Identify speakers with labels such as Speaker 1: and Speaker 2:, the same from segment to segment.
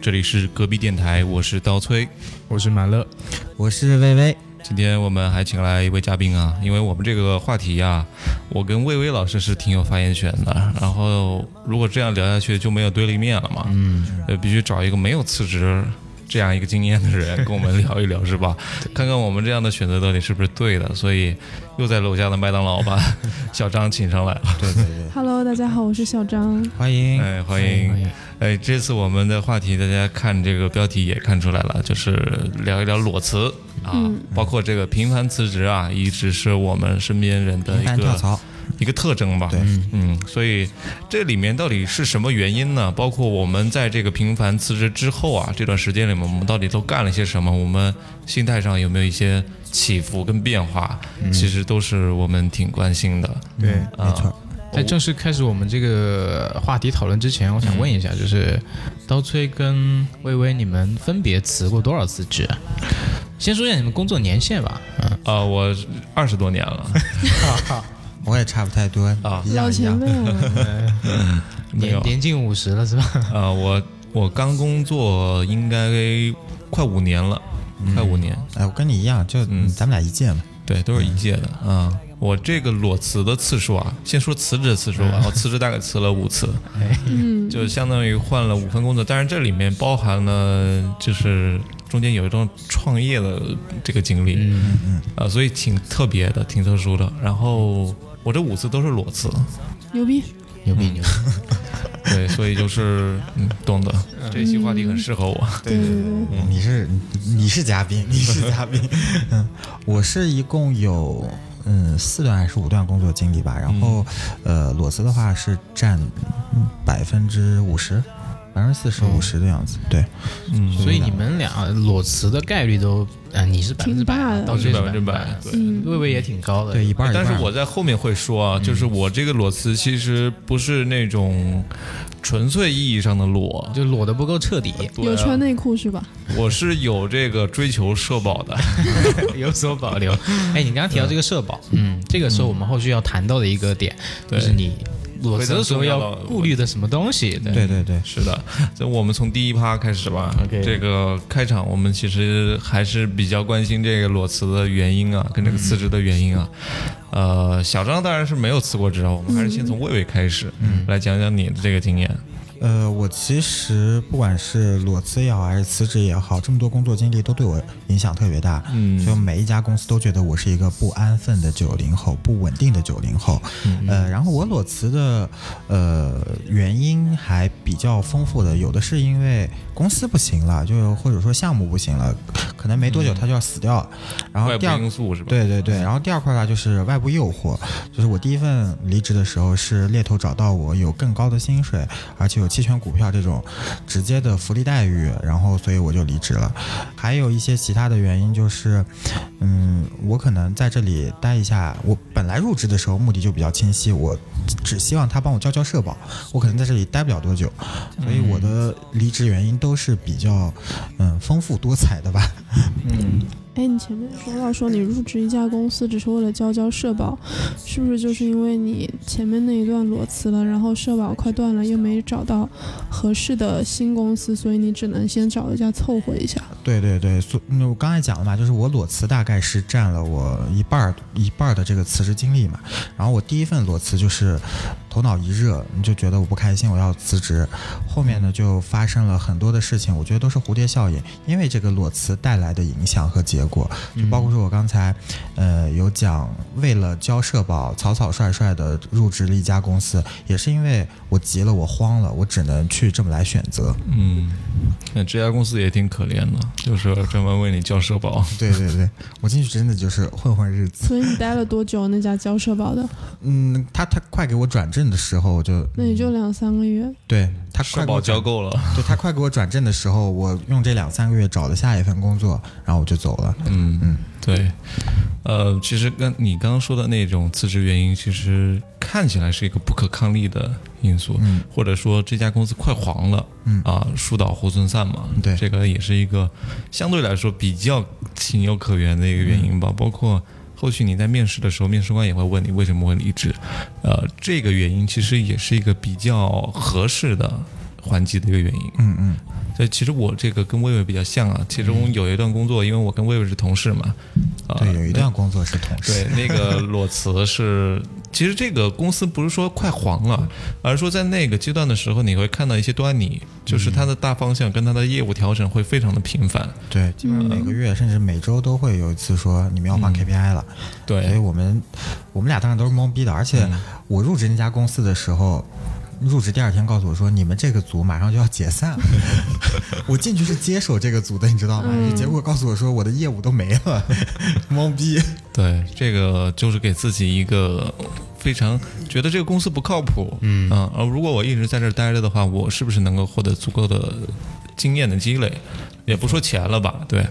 Speaker 1: 这里是隔壁电台，我是刀崔。
Speaker 2: 我是马乐，
Speaker 3: 我是薇薇，
Speaker 1: 今天我们还请来一位嘉宾啊，因为我们这个话题啊，我跟薇薇老师是挺有发言权的。然后如果这样聊下去，就没有对立面了嘛。嗯，呃，必须找一个没有辞职这样一个经验的人跟我们聊一聊，是吧？看看我们这样的选择到底是不是对的。所以又在楼下的麦当劳把 小张请上来了。
Speaker 3: 对对对
Speaker 4: ，Hello，大家好，我是小张。
Speaker 3: 欢迎。
Speaker 1: 哎，欢迎！哎，这次我们的话题，大家看这个标题也看出来了，就是聊一聊裸辞啊，
Speaker 4: 嗯
Speaker 1: 包括这个频繁辞职啊，一直是我们身边人的一个
Speaker 3: 跳槽，
Speaker 1: 一个特征吧。
Speaker 3: 对，
Speaker 1: 嗯，所以这里面到底是什么原因呢？包括我们在这个频繁辞职之后啊，这段时间里面，我们到底都干了些什么？我们心态上有没有一些起伏跟变化？其实都是我们挺关心的。
Speaker 2: 对，
Speaker 3: 没错。
Speaker 2: 在正式开始我们这个话题讨论之前，我想问一下，就是刀崔跟薇薇，你们分别辞过多少次职？先说一下你们工作年限吧。嗯，
Speaker 1: 啊，我二十多年了
Speaker 3: 我也差不太多
Speaker 1: 啊。
Speaker 4: 老
Speaker 3: 一样一样。
Speaker 4: 前辈。了，
Speaker 2: 年年近五十了是吧？
Speaker 1: 啊，我我刚工作应该快五年了，快五年，
Speaker 3: 哎，我跟你一样，就
Speaker 1: 嗯。
Speaker 3: 咱们俩一届嘛。
Speaker 1: 对，都是一届的啊。我这个裸辞的次数啊，先说辞职的次数啊，我辞职大概辞了五次，
Speaker 4: 嗯，
Speaker 1: 就相当于换了五份工作，当然这里面包含了就是中间有一段创业的这个经历，
Speaker 2: 嗯
Speaker 3: 嗯。
Speaker 1: 啊，所以挺特别的，挺特殊的。然后我这五次都是裸辞，
Speaker 4: 牛逼。
Speaker 2: 牛逼牛逼！
Speaker 1: 对，所以就是嗯，懂得这期话题很适合我。
Speaker 4: 对对对，
Speaker 3: 你是你是嘉宾，你是嘉宾。嗯，我是一共有嗯四段还是五段工作经历吧，然后呃裸辞的话是占百分之五十，百分之四十五十的样子。对，
Speaker 1: 嗯，
Speaker 2: 所以你们俩裸辞的概率都，啊，你是百分之百啊，
Speaker 4: 挺大的
Speaker 2: 刀崔是
Speaker 1: 百分之百
Speaker 2: 百，
Speaker 1: 对。
Speaker 4: 嗯，
Speaker 2: 薇薇也挺高的。
Speaker 3: 对，一半一半。
Speaker 1: 但是我在后面会说啊，就是我这个裸辞其实不是那种纯粹意义上的裸，
Speaker 2: 就裸的不够彻底，
Speaker 1: 啊
Speaker 4: 有穿内裤是吧？
Speaker 1: 我是有这个追求社保的。
Speaker 2: 有所保留。哎，你刚刚提到这个社保，嗯，这个是我们后续要谈到的一个点，就是你裸辞的时候要顾虑的什么东西。对
Speaker 3: 对对对，
Speaker 1: 是的，这我们从第一趴开始吧。
Speaker 2: OK
Speaker 1: 这个开场我们其实还是比较关心这个裸辞的原因啊，跟这个辞职的原因啊。呃，小张当然是没有辞过职啊，我们还是先从魏魏开始，嗯，来讲讲你的这个经验。
Speaker 3: 呃，我其实不管是裸辞也好，还是辞职也好，这么多工作经历都对我影响特别大。
Speaker 1: 嗯
Speaker 3: 就每一家公司都觉得我是一个不安分的九零后，不稳定的九零后。呃，然后我裸辞的呃原因还比较丰富的，有的是因为公司不行了，就或者说项目不行了，可能没多久它就要死掉了。然后第二
Speaker 1: 因素是吧？，
Speaker 3: 对对对，然后第二块呢就是外部诱惑，就是我第一份离职的时候是猎头找到我有更高的薪水，而且有期权股票这种直接的福利待遇，然后所以我就离职了。还有一些其他的原因就是，嗯，我可能在这里待一下，我本来入职的时候目的就比较清晰，我只希望他帮我交交社保，我可能在这里待不了多久，所以我的离职原因都是比较嗯丰富多彩的吧。
Speaker 4: 哎，你前面说到说你入职一家公司只是为了交交社保，是不是就是因为你前面那一段裸辞了，然后社保快断了，又没找到合适的新公司，所以你只能先找一家凑合一下？
Speaker 3: 对对对，所那我刚才讲了嘛，就是我裸辞大概是占了我一半儿一半儿的这个辞职经历嘛。然后我第一份裸辞就是头脑一热，你就觉得我不开心，我要辞职。后面呢就发生了很多的事情，我觉得都是蝴蝶效应，因为这个裸辞带来的影响和结果，就包括说我刚才呃有讲，为了交社保，草草率率的入职了一家公司，也是因为我急了，我慌了，我只能去这么来选择。
Speaker 1: 嗯，那这家公司也挺可怜的，就是专门为你交社保。
Speaker 3: 对对对，我进去真的就是混混日子。
Speaker 4: 所以你待了多久？那家交社保的？
Speaker 3: 嗯，他他快给我转正的时候，我就
Speaker 4: 那也就两三个月。
Speaker 3: 对他
Speaker 1: 社保
Speaker 3: 快给我
Speaker 1: 交够了。
Speaker 3: 对他快给我转正的时候，我用这两三个月找了下一份工作，然后我就走了。
Speaker 1: 嗯
Speaker 3: 嗯，
Speaker 1: 对，呃，其实跟你刚刚说的那种辞职原因，其实看起来是一个不可抗力的因素，
Speaker 3: 嗯。
Speaker 1: 或者说这家公司快黄了，
Speaker 3: 嗯。
Speaker 1: 啊，树倒猢狲散嘛，
Speaker 3: 对。
Speaker 1: 这个也是一个相对来说比较情有可原的一个原因吧，包括。后续你在面试的时候，面试官也会问你为什么会离职，呃，这个原因其实也是一个比较合适的还击的一个原因。
Speaker 3: 嗯嗯，
Speaker 1: 所以其实我这个跟魏魏比较像啊，其中有一段工作，因为我跟魏魏是同事嘛，啊、
Speaker 3: 对，有一段工作是同事。
Speaker 1: 对，那个裸辞是，其实这个公司不是说快黄了，而是说在那个阶段的时候，你会看到一些端倪，就是它的大方向跟它的业务调整会非常的频繁。
Speaker 3: 对，基本上每个月甚至每周都会有一次说你们要换 KPI 了，对所以，我们我们俩当时都是懵逼的。而且我入职那家公司的时候，入职第二天告诉我说你们这个组马上就要解散了，我进去是接手这个组的，你知道吗？结果告诉我说我的业务都没了，懵逼。
Speaker 1: 对，这个就是给自己一个非常觉得这个公司不靠谱，嗯啊，而如果我一直在这儿待着的话，我是不是能够获得足够的经验的积累？也不说钱了吧，对，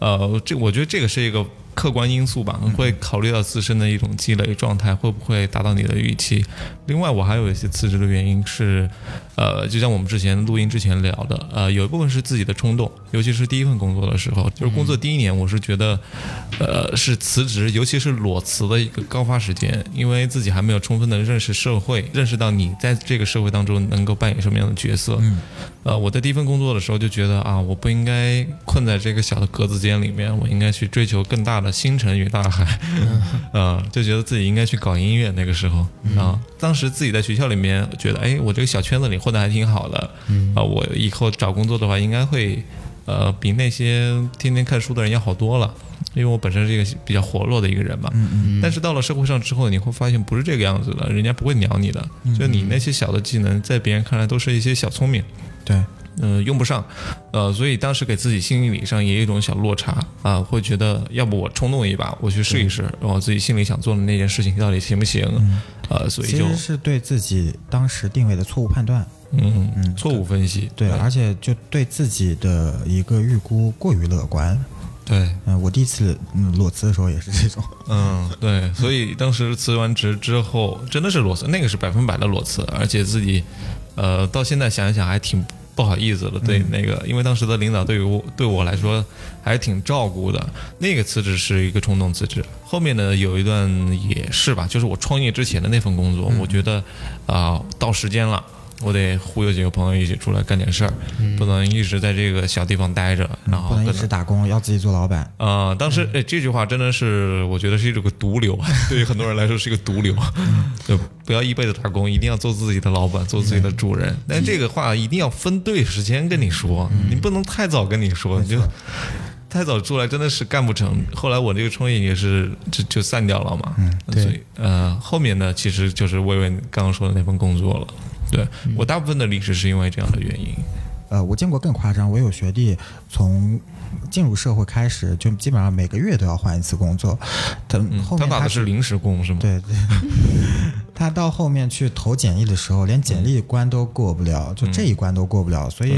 Speaker 1: 呃，这我觉得这个是一个客观因素吧，会考虑到自身的一种积累状态会不会达到你的预期。另外，我还有一些辞职的原因是，呃，就像我们之前录音之前聊的，呃，有一部分是自己的冲动，尤其是第一份工作的时候，就是工作第一年，我是觉得，呃，是辞职，尤其是裸辞的一个高发时间，因为自己还没有充分的认识社会，认识到你在这个社会当中能够扮演什么样的角色。
Speaker 3: 嗯，
Speaker 1: 呃，我在第一份工作的时候就觉得啊，我不应该困在这个小的格子间里面，我应该去追求更大的星辰与大海。呃，就觉得自己应该去搞音乐。那个时候啊，当时自己在学校里面觉得，哎，我这个小圈子里混得还挺好的。啊，我以后找工作的话，应该会呃比那些天天看书的人要好多了。因为我本身是一个比较活络的一个人嘛，嗯但是到了社会上之后，你会发现不是这个样子的，人家不会鸟你的，就你那些小的技能，在别人看来都是一些小聪明，
Speaker 3: 对，
Speaker 1: 嗯、用不上，呃，所以当时给自己心理上也有一种小落差啊、会觉得要不我冲动一把，我去试一试，然后自己心里想做的那件事情到底行不行，呃，所以就
Speaker 3: 其实是对自己当时定位的错误判断。
Speaker 1: 嗯
Speaker 3: 嗯
Speaker 1: 错误分析，
Speaker 3: 对，而且就对自己的一个预估过于乐观。
Speaker 1: 对，
Speaker 3: 嗯，我第一次嗯裸辞的时候也是这种。
Speaker 1: 嗯，对，所以当时辞完职之后，真的是裸辞，那个是百分百的裸辞，而且自己，呃，到现在想一想还挺不好意思了，对那个，因为当时的领导对于我对我来说还挺照顾的。那个辞职是一个冲动辞职，后面呢有一段也是吧，就是我创业之前的那份工作，我觉得啊、到时间了。我得忽悠几个朋友一起出来干点事儿，不能一直在这个小地方待着，然后
Speaker 3: 不能一直打工，要自己做老板。
Speaker 1: 啊、当时哎，这句话真的是我觉得是一个毒瘤，对于很多人来说是一个毒瘤。就不要一辈子打工，一定要做自己的老板，做自己的主人。但这个话一定要分对时间跟你说，你不能太早跟你说，你就太早出来真的是干不成。后来我这个创业也是就就散掉了嘛。嗯，
Speaker 2: 对
Speaker 1: 所以呃，后面呢其实就是薇薇刚刚说的那份工作了。对我大部分的离职是因为这样的原因。
Speaker 3: 呃，我见过更夸张，我有学弟从进入社会开始，就基本上每个月都要换一次工作。他
Speaker 1: 嗯，
Speaker 3: 后面去
Speaker 1: 他打的是临时工是吗？
Speaker 3: 对对，他到后面去投简历的时候，连简历关都过不了，就这一关都过不了，所以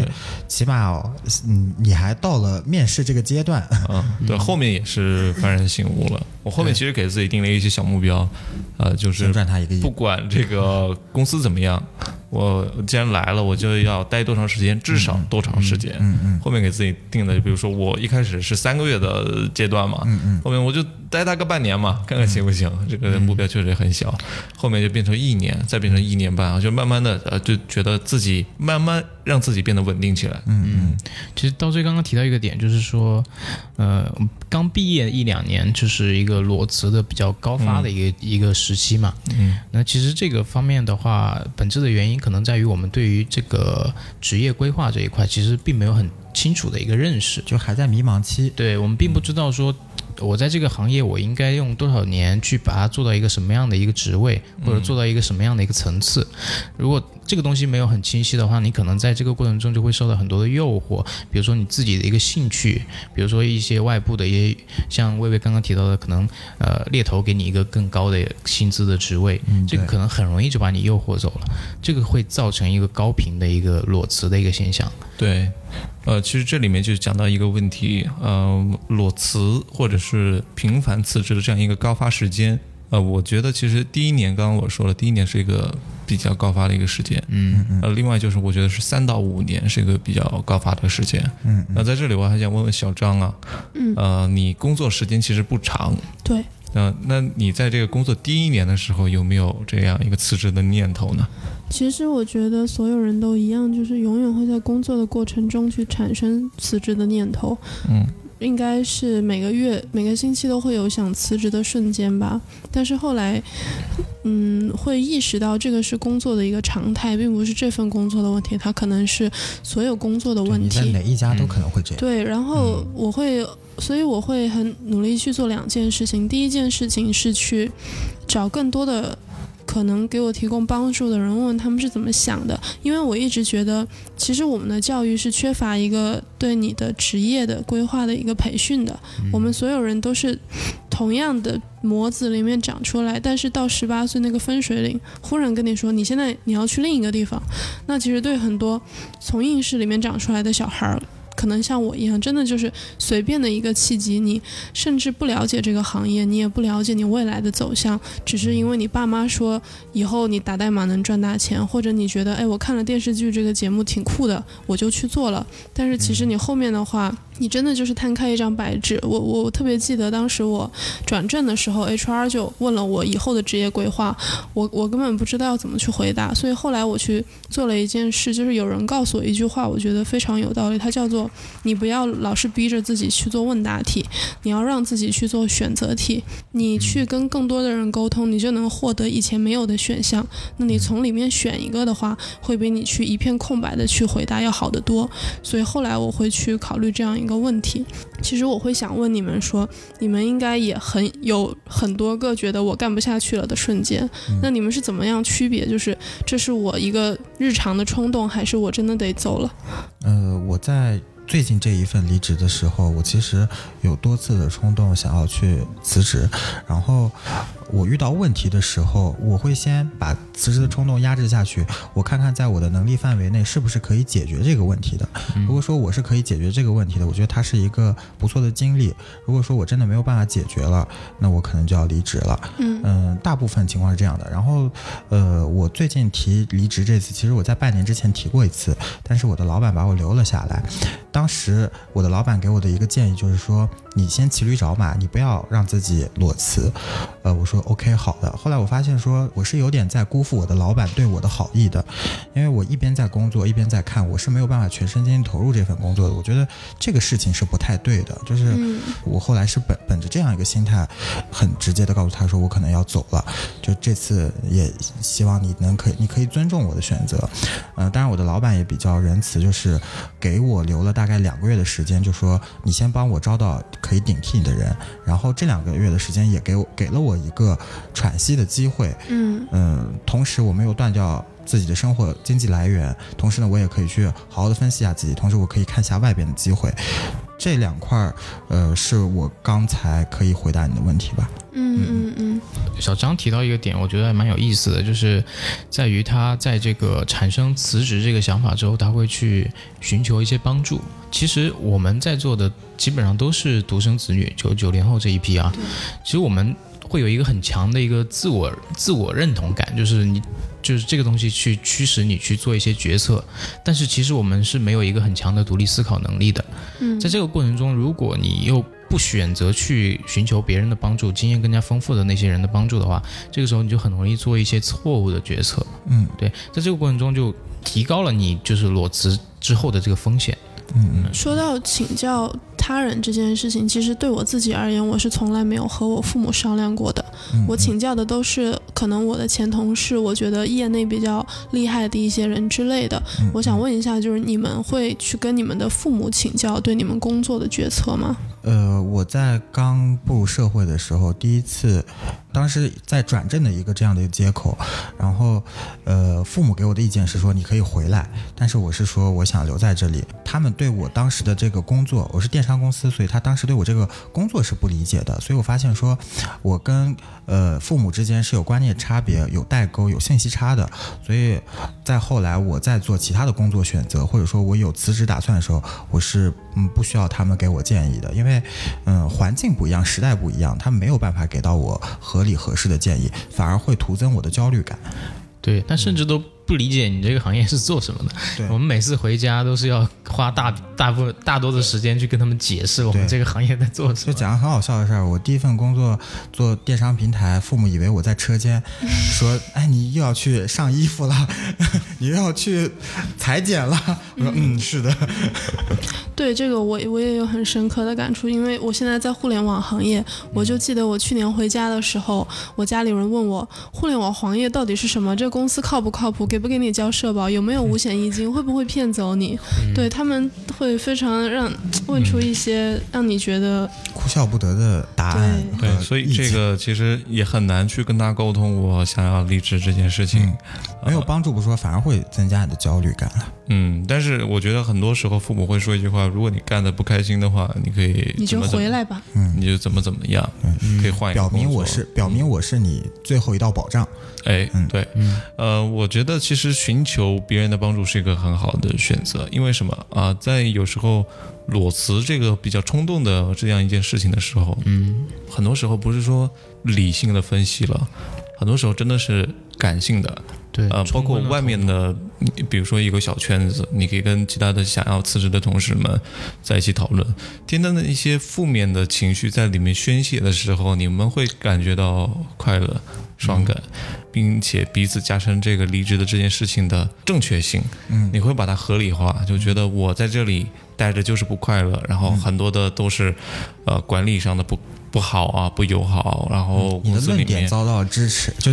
Speaker 3: 起码哦，嗯，你还到了面试这个阶段。
Speaker 1: 嗯，对，后面也是幡然醒悟了。我后面其实给自己定了一些小目标，呃，就是
Speaker 3: 赚他一个亿。
Speaker 1: 不管这个公司怎么样，我既然来了，我就要待多长时间，至少多长时间。
Speaker 3: 嗯嗯。
Speaker 1: 后面给自己定的，比如说我一开始是三个月的阶段嘛，
Speaker 3: 嗯嗯。
Speaker 1: 后面我就待大概半年嘛，看看行不行。这个目标确实很小，后面就变成一年，再变成一年半，就慢慢的呃，就觉得自己慢慢让自己变得稳定起来。
Speaker 3: 嗯嗯
Speaker 2: 其实到最刚刚提到一个点，就是说，呃，刚毕业一两年就是一个裸辞的比较高发的一个、一个时期嘛。
Speaker 1: 嗯，
Speaker 2: 那其实这个方面的话，本质的原因可能在于我们对于这个职业规划这一块，其实并没有很清楚的一个认识。
Speaker 3: 就还在迷茫期。
Speaker 2: 对我们并不知道说，我在这个行业我应该用多少年去把它做到一个什么样的一个职位，或者做到一个什么样的一个层次。如果这个东西没有很清晰的话，你可能在这个过程中就会受到很多的诱惑，比如说你自己的一个兴趣，比如说一些外部的一些，像薇薇刚刚提到的，可能呃猎头给你一个更高的薪资的职位，
Speaker 3: 嗯
Speaker 2: 这个可能很容易就把你诱惑走了，这个会造成一个高频的一个裸辞的一个现象。
Speaker 1: 对，呃，其实这里面就讲到一个问题，呃，裸辞或者是频繁辞职的这样一个高发时间，呃，我觉得其实第一年，刚刚我说了，第一年是一个比较高发的一个时间，
Speaker 2: 嗯
Speaker 1: 呃，另外就是我觉得是三到五年是一个比较高发的时间。
Speaker 3: 嗯
Speaker 1: 那在这里我还想问问小张啊，
Speaker 4: 嗯
Speaker 1: 呃，你工作时间其实不长，
Speaker 4: 对，
Speaker 1: 嗯、那你在这个工作第一年的时候，有没有这样一个辞职的念头呢？
Speaker 4: 其实我觉得所有人都一样，就是永远会在工作的过程中去产生辞职的念头。
Speaker 1: 嗯
Speaker 4: 应该是每个月、每个星期都会有想辞职的瞬间吧。但是后来，嗯，会意识到这个是工作的一个常态，并不是这份工作的问题，它可能是所有工作的问
Speaker 3: 对你在
Speaker 4: 题。
Speaker 3: 哪一家都可能会这样。
Speaker 4: 对，然后我会，所以我会很努力去做两件事情。第一件事情是去找更多的可能给我提供帮助的人，问问他们是怎么想的。因为我一直觉得，其实我们的教育是缺乏一个对你的职业的规划的一个培训的。我们所有人都是同样的模子里面长出来，但是到十八岁那个分水岭，忽然跟你说你现在你要去另一个地方，那其实对很多从应试里面长出来的小孩儿。可能像我一样，真的就是随便的一个契机，你甚至不了解这个行业，你也不了解你未来的走向，只是因为你爸妈说以后你打代码能赚大钱，或者你觉得哎我看了电视剧这个节目挺酷的，我就去做了。但是其实你后面的话，你真的就是摊开一张白纸。我我我特别记得当时我转正的时候，HR 就问了我以后的职业规划，我我根本不知道要怎么去回答，所以后来我去做了一件事，就是有人告诉我一句话，我觉得非常有道理，它叫做你不要老是逼着自己去做问答题，你要让自己去做选择题，你去跟更多的人沟通，你就能获得以前没有的选项。那你从里面选一个的话，会比你去一片空白的去回答要好得多。所以后来我会去考虑这样一个问题。其实我会想问你们说，你们应该也很有很多个觉得我干不下去了的瞬间，那你们是怎么样区别？就是这是我一个日常的冲动，还是我真的得走了？
Speaker 3: 呃，我在最近这一份离职的时候，我其实有多次的冲动想要去辞职，然后我遇到问题的时候，我会先把辞职的冲动压制下去，我看看在我的能力范围内是不是可以解决这个问题的。如果说我是可以解决这个问题的，我觉得它是一个不错的经历。如果说我真的没有办法解决了，那我可能就要离职了。
Speaker 4: 嗯
Speaker 3: 嗯，大部分情况是这样的。然后，呃，我最近提离职这次，其实我在半年之前提过一次，但是我的老板把我留了下来。当当时我的老板给我的一个建议就是说，你先骑驴找马，你不要让自己裸辞。呃，我说 OK 好的。后来我发现说我是有点在辜负我的老板对我的好意的，因为我一边在工作一边在看，我是没有办法全身心投入这份工作的。我觉得这个事情是不太对的，就是
Speaker 4: 嗯
Speaker 3: 我后来是本本着这样一个心态，很直接的告诉他说我可能要走了，就这次也希望你能可以你可以尊重我的选择，呃，当然我的老板也比较仁慈，就是给我留了大概两个月的时间，就说你先帮我招到可以顶替你的人，然后这两个月的时间也给我给了我一个喘息的机会，
Speaker 4: 嗯
Speaker 3: 嗯，同时我没有断掉自己的生活经济来源，同时呢，我也可以去好好的分析一下自己，同时我可以看一下外边的机会。这两块儿，呃，是我刚才可以回答你的问题吧？
Speaker 4: 嗯嗯嗯
Speaker 2: 小张提到一个点，我觉得还蛮有意思的，就是在于他在这个产生辞职这个想法之后，他会去寻求一些帮助。其实我们在座的基本上都是独生子女，九九零后这一批啊。其实我们会有一个很强的一个自我自我认同感，就是你就是这个东西去驱使你去做一些决策，但是其实我们是没有一个很强的独立思考能力的。
Speaker 4: 嗯，
Speaker 2: 在这个过程中，如果你又不选择去寻求别人的帮助，经验更加丰富的那些人的帮助的话，这个时候你就很容易做一些错误的决策。
Speaker 3: 嗯
Speaker 2: 对，在这个过程中就提高了你就是裸辞之后的这个风险。
Speaker 3: 嗯嗯
Speaker 4: 说到请教他人这件事情，其实对我自己而言，我是从来没有和我父母商量过的。
Speaker 3: 嗯，
Speaker 4: 我请教的都是可能我的前同事，我觉得业内比较厉害的一些人之类的。
Speaker 3: 嗯
Speaker 4: 我想问一下，就是你们会去跟你们的父母请教对你们工作的决策吗？
Speaker 3: 呃，我在刚步入社会的时候，第一次，当时在转正的一个这样的一个接口，然后，呃，父母给我的意见是说你可以回来，但是我是说我想留在这里。他们对我当时的这个工作，我是电商公司，所以他当时对我这个工作是不理解的，所以我发现说，我跟呃父母之间是有观念差别、有代沟、有信息差的，所以在后来我在做其他的工作选择，或者说我有辞职打算的时候，我是嗯不需要他们给我建议的，因为因为嗯环境不一样，时代不一样，他没有办法给到我合理合适的建议，反而会徒增我的焦虑感。
Speaker 2: 对，但甚至都不理解你这个行业是做什么的。
Speaker 3: 对
Speaker 2: 我们每次回家都是要花大大部分大多的时间去跟他们解释我们这个行业在做什么。
Speaker 3: 就讲个很好笑的事儿，我第一份工作做电商平台，父母以为我在车间，说：“哎，你又要去上衣服了，你又要去裁剪了。”我说：“嗯，是的。
Speaker 4: 对这个我我也有很深刻的感触，因为我现在在互联网行业，我就记得我去年回家的时候，我家里人问我互联网行业到底是什么，这个公司靠不靠谱，给不给你交社保，有没有五险一金，会不会骗走你？对他们会非常让问出一些让你觉得
Speaker 3: 哭笑不得的答案和
Speaker 1: 对，所以这个其实也很难去跟他沟通我想要离职这件事情。
Speaker 3: 没有帮助不说，反而会增加你的焦虑感了。
Speaker 1: 嗯，但是我觉得很多时候父母会说一句话：如果你干的不开心的话，你可以
Speaker 4: 你就回来吧。
Speaker 1: 嗯你就怎么怎么样，可以换一个
Speaker 3: 表明我是表明我是你最后一道保障。
Speaker 1: 哎，
Speaker 3: 嗯。
Speaker 1: 对，呃，我觉得其实寻求别人的帮助是一个很好的选择，因为什么？啊、在有时候裸辞这个比较冲动的这样一件事情的时候，
Speaker 2: 嗯，
Speaker 1: 很多时候不是说理性的分析了，很多时候真的是感性的，
Speaker 2: 对，
Speaker 1: 呃，包括外面的，比如说一个小圈子，你可以跟其他的想要辞职的同事们在一起讨论，天天的一些负面的情绪在里面宣泄的时候，你们会感觉到快乐、爽感，并且彼此加深这个离职的这件事情的正确性。
Speaker 3: 嗯，
Speaker 1: 你会把它合理化，就觉得我在这里待着就是不快乐，然后很多的都是，呃，管理上的不不好啊，不友好，然后
Speaker 3: 你的。论点遭到了支持，就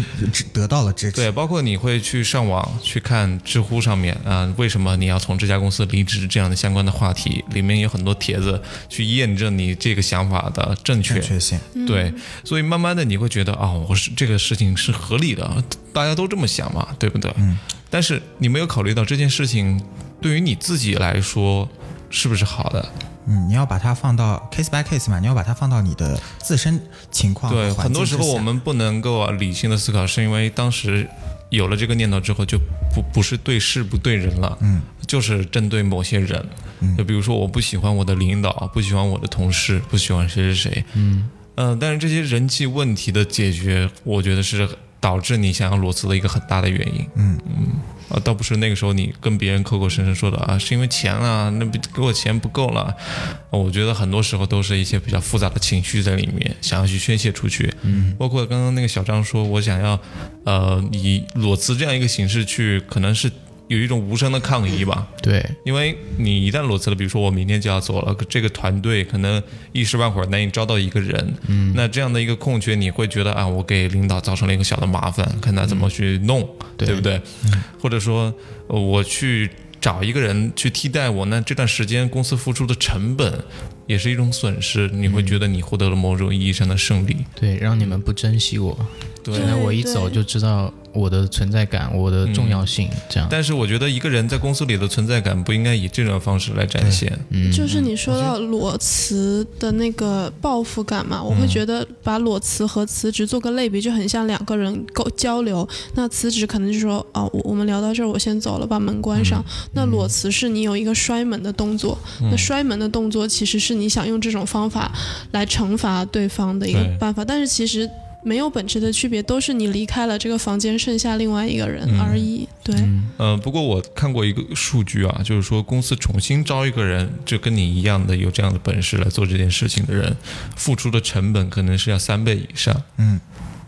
Speaker 3: 得到了支持。
Speaker 1: 对，包括你会去上网去看知乎上面啊、为什么你要从这家公司离职这样的相关的话题，里面有很多帖子去验证你这个想法的正确
Speaker 3: 正。确性。
Speaker 1: 对，所以慢慢的你会觉得啊、我是这个事情是合理的，大家都这么想嘛，对不对？
Speaker 3: 嗯。
Speaker 1: 但是你没有考虑到这件事情对于你自己来说是不是好的？
Speaker 3: 嗯，你要把它放到 case by case 嘛，你要把它放到你的自身情况
Speaker 1: 对，很多时候我们不能够啊理性的思考，是因为当时有了这个念头之后，就不不是对事不对人了，
Speaker 3: 嗯，
Speaker 1: 就是针对某些人，
Speaker 3: 嗯。
Speaker 1: 就比如说我不喜欢我的领导，不喜欢我的同事，不喜欢谁谁谁，
Speaker 2: 嗯，
Speaker 1: 呃，但是这些人际问题的解决，我觉得是导致你想要裸辞的一个很大的原因，
Speaker 3: 嗯。
Speaker 1: 嗯啊，倒不是那个时候你跟别人口口声声说的啊，是因为钱啊，那不给我钱不够了。啊我觉得很多时候都是一些比较复杂的情绪在里面，想要去宣泄出去。嗯，包括刚刚那个小张说，我想要呃以裸辞这样一个形式去，可能是有一种无声的抗议吧。
Speaker 2: 对，
Speaker 1: 因为你一旦裸辞了，比如说我明天就要走了，这个团队可能一时半会儿难以招到一个人，嗯，那这样的一个空缺，你会觉得啊，我给领导造成了一个小的麻烦，看他怎么去弄，
Speaker 2: 对。
Speaker 1: 对不对？或者说，呃我去找一个人去替代我，那这段时间公司付出的成本也是一种损失，你会觉得你获得了某种意义上的胜利，
Speaker 2: 对，让你们不珍惜我。
Speaker 1: 对。
Speaker 2: 现在我一走就知道我的存在感，我的重要性，这样。
Speaker 1: 但是我觉得一个人在公司里的存在感不应该以这种方式来展现。
Speaker 2: 嗯，
Speaker 4: 就是你说到裸辞的那个报复感嘛，我会觉得把裸辞和辞职做个类比，就很像两个人沟交流。那辞职可能就是说，哦，我我们聊到这儿，我先走了，把门关上。那裸辞是你有一个摔门的动作，那摔门的动作其实是你想用这种方法来惩罚对方的一个办法，但是其实。没有本质的区别，都是你离开了这个房间，剩下另外一个人而已。对，
Speaker 1: 呃，不过我看过一个数据啊，就是说公司重新招一个人，就跟你一样的有这样的本事来做这件事情的人，付出的成本可能是要三倍以上。
Speaker 3: 嗯，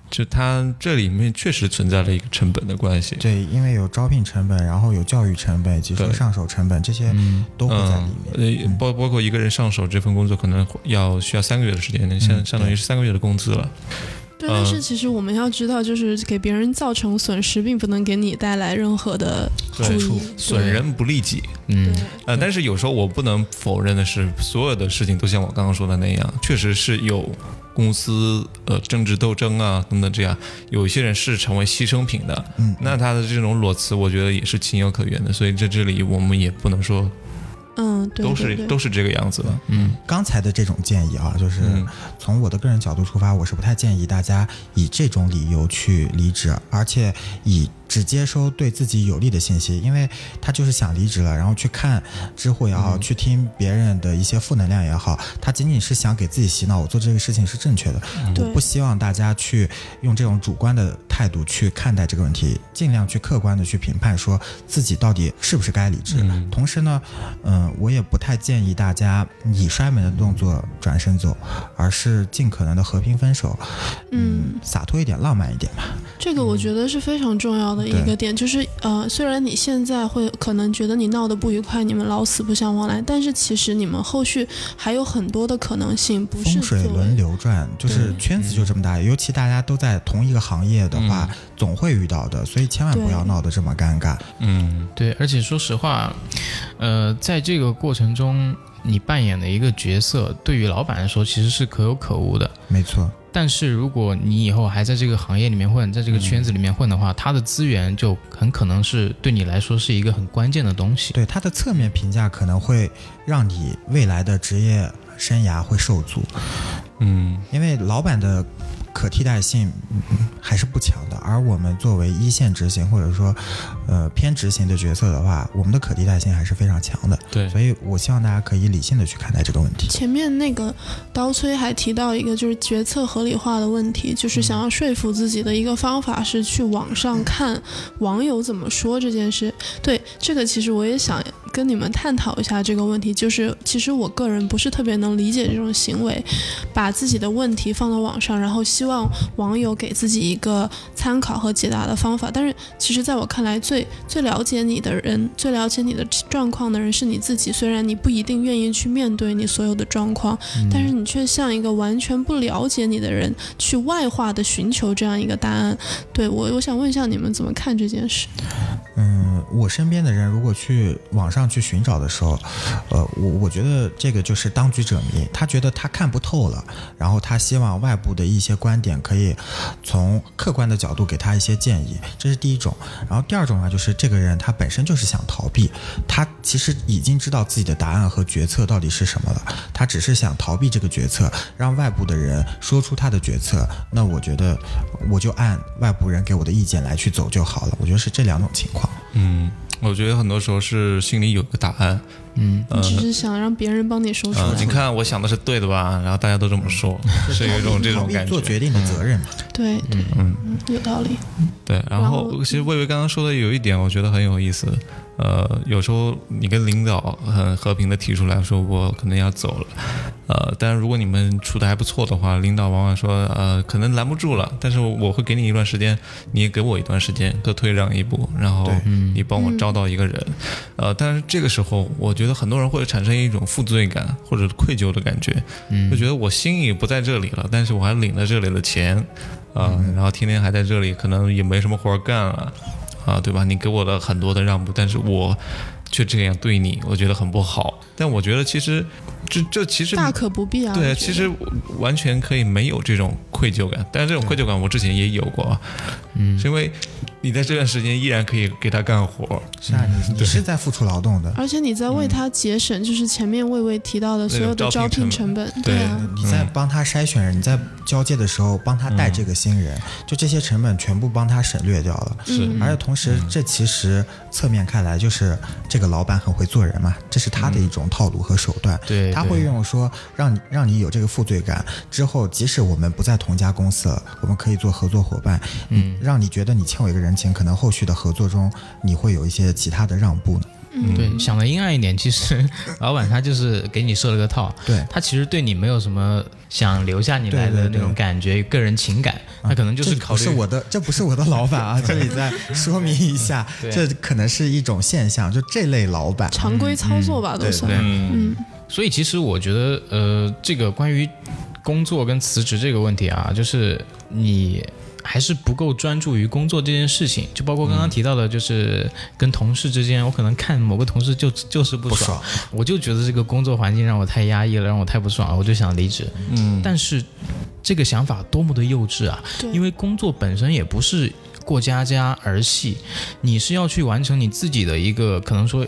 Speaker 1: 就它这里面确实存在了一个成本的关系。
Speaker 3: 对，因为有招聘成本，然后有教育成本、技术
Speaker 1: 对
Speaker 3: 上手成本，这些都会在里面。
Speaker 1: 嗯，呃，包包括一个人上手这份工作，可能要需要三个月的时间，相相当于是三个月的工资了。
Speaker 4: 对，
Speaker 1: 呃
Speaker 4: 但是其实我们要知道，就是给别人造成损失，并不能给你带来任何的
Speaker 1: 对
Speaker 4: 注意。
Speaker 1: 损人不利己。
Speaker 2: 嗯，
Speaker 1: 呃，但是有时候我不能否认的是，所有的事情都像我刚刚说的那样，确实是有公司呃政治斗争啊等等这样，有一些人是成为牺牲品的。
Speaker 3: 嗯
Speaker 1: 那他的这种裸辞，我觉得也是情有可原的。所以在这里我们也不能说
Speaker 4: 嗯，对
Speaker 1: 都
Speaker 4: 对对。
Speaker 1: 是都是这个样子的。
Speaker 2: 嗯。
Speaker 3: 刚才的这种建议啊，就是
Speaker 1: 嗯。
Speaker 3: 从我的个人角度出发，我是不太建议大家以这种理由去离职，而且以只接收对自己有利的信息，因为他就是想离职了，然后去看知乎也好，去听别人的一些负能量也好，他仅仅是想给自己洗脑，我做这个事情是正确的。
Speaker 4: 对。
Speaker 3: 我不希望大家去用这种主观的态度去看待这个问题，尽量去客观的去评判，说自己到底是不是该离职。
Speaker 1: 嗯。
Speaker 3: 同时呢，嗯、我也不太建议大家以摔门的动作转身走，而是尽可能的和平分手，
Speaker 4: 嗯，
Speaker 3: 洒脱一点，浪漫一点吧。
Speaker 4: 这个我觉得是非常重要的一个
Speaker 3: 对。
Speaker 4: 点，就是呃，虽然你现在会可能觉得你闹得不愉快，你们老死不相往来，但是其实你们后续还有很多的可能性，不是
Speaker 3: 风水轮流转，就是圈子就这么大，尤其大家都在同一个行业的话，
Speaker 1: 嗯
Speaker 3: 总会遇到的，所以千万不要闹得这么尴尬。
Speaker 1: 嗯。
Speaker 2: 对，而且说实话，呃，在这个过程中，你扮演的一个角色，对于老板来说其实是可有可无的。
Speaker 3: 没错，
Speaker 2: 但是如果你以后还在这个行业里面混，在这个圈子里面混的话，他的资源就很可能是对你来说是一个很关键的东西。
Speaker 3: 对他的侧面评价可能会让你未来的职业生涯会受阻，
Speaker 1: 嗯
Speaker 3: 因为老板的可替代性嗯还是不强的，而我们作为一线执行或者说呃偏执行的角色的话，我们的可替代性还是非常强的。
Speaker 1: 对
Speaker 3: 所以我希望大家可以理性的去看待这个问题。
Speaker 4: 前面那个刀崔还提到一个就是决策合理化的问题，就是想要说服自己的一个方法是去网上看网友怎么说这件事。对这个，其实我也想跟你们探讨一下这个问题。就是其实我个人不是特别能理解这种行为，把自己的问题放到网上，然后希望网友给自己一个参考和解答的方法。但是其实在我看来，最最了解你的人，最了解你的状况的人是你自己。虽然你不一定愿意去面对你所有的状况，但是你却像一个完全不了解你的人，去外化的寻求这样一个答案。对我，我想问一下你们怎么看这件事？
Speaker 3: 嗯，我身边的人如果去网上去寻找的时候，呃，我我觉得这个就是当局者迷，他觉得他看不透了，然后他希望外部的一些观点可以从客观的角度给他一些建议，这是第一种。然后第二种呢，就是这个人他本身就是想逃避，他其实已经知道自己的答案和决策到底是什么了，他只是想逃避这个决策，让外部的人说出他的决策。那我觉得我就按外部人给我的意见来去走就好了。我觉得是这两种情况。
Speaker 1: 嗯，我觉得很多时候是心里有个答案，
Speaker 2: 嗯，
Speaker 1: 呃
Speaker 4: 你只是想让别人帮你说出
Speaker 1: 呃，
Speaker 4: 来。
Speaker 1: 你看我想的是对的吧？然后大家都这么说，是有一种这种
Speaker 3: 逃避
Speaker 1: 感觉。
Speaker 3: 做决定的责任嘛。
Speaker 4: 对对，
Speaker 1: 嗯，
Speaker 4: 有道理。
Speaker 1: 对，然
Speaker 4: 然
Speaker 1: 后
Speaker 4: 后
Speaker 1: 其实魏巍刚刚说的有一点，我觉得很有意思。呃，有时候你跟领导很和平的提出来说，我可能要走了。呃，但是如果你们处的还不错的话，领导往往说，呃，可能拦不住了，但是我会给你一段时间，你也给我一段时间，各退让一步，然后你帮我招到一个人。呃，但是这个时候，我觉得很多人会产生一种负罪感或者愧疚的感觉，就觉得我心意不在这里了，但是我还领了这里的钱，啊、然后天天还在这里，可能也没什么活儿干了，啊，对吧？你给我了很多的让步，但是我却这样对你，我觉得很不好。但我觉得其实这这其实
Speaker 4: 大可不必啊。
Speaker 1: 对，其实完全可以没有这种愧疚感，但是这种愧疚感我之前也有过，嗯，是因为你在这段时间依然可以给他干活，
Speaker 3: 是啊，你你是在付出劳动的。
Speaker 4: 而且你在为他节省，就是前面魏魏提到的所有的招
Speaker 1: 聘
Speaker 4: 聘成本，
Speaker 1: 对。
Speaker 4: 啊，
Speaker 3: 你在帮他筛选人，你在交接的时候帮他带这个新人，就这些成本全部帮他省略掉了。
Speaker 1: 是。
Speaker 4: 嗯。
Speaker 3: 而且同时，这其实侧面看来就是这个老板很会做人嘛，这是他的一种套路和手段。
Speaker 2: 对
Speaker 3: 他会
Speaker 2: 对
Speaker 3: 用说让你让你有这个负罪感，之后即使我们不在同家公司了，我们可以做合作伙伴，嗯，让你觉得你欠我一个人情，可能后续的合作中你会有一些其他的让步呢。
Speaker 2: 对，想的阴暗一点，其实 老板他就是给你设了个套，
Speaker 3: 对。
Speaker 2: 他其实对你没有什么想留下你来的那种感觉，个人情感，他可能就是考虑
Speaker 3: 不是我的，这不是我的老板啊，这里再说明一下，这可能是一种现象，就这类老板，
Speaker 4: 常规操作吧，都
Speaker 3: 对
Speaker 4: 算。
Speaker 2: 对
Speaker 1: 嗯。
Speaker 2: 所以其实我觉得，呃，这个关于工作跟辞职这个问题啊，就是你还是不够专注于工作这件事情。就包括刚刚提到的，就是跟同事之间，我可能看某个同事就就是不爽，
Speaker 3: 不爽
Speaker 2: 我就觉得这个工作环境让我太压抑了，让我太不爽了，我就想离职。
Speaker 1: 嗯，
Speaker 2: 但是这个想法多么的幼稚啊！
Speaker 4: 对
Speaker 2: 因为工作本身也不是过家家儿戏，你是要去完成你自己的一个可能说。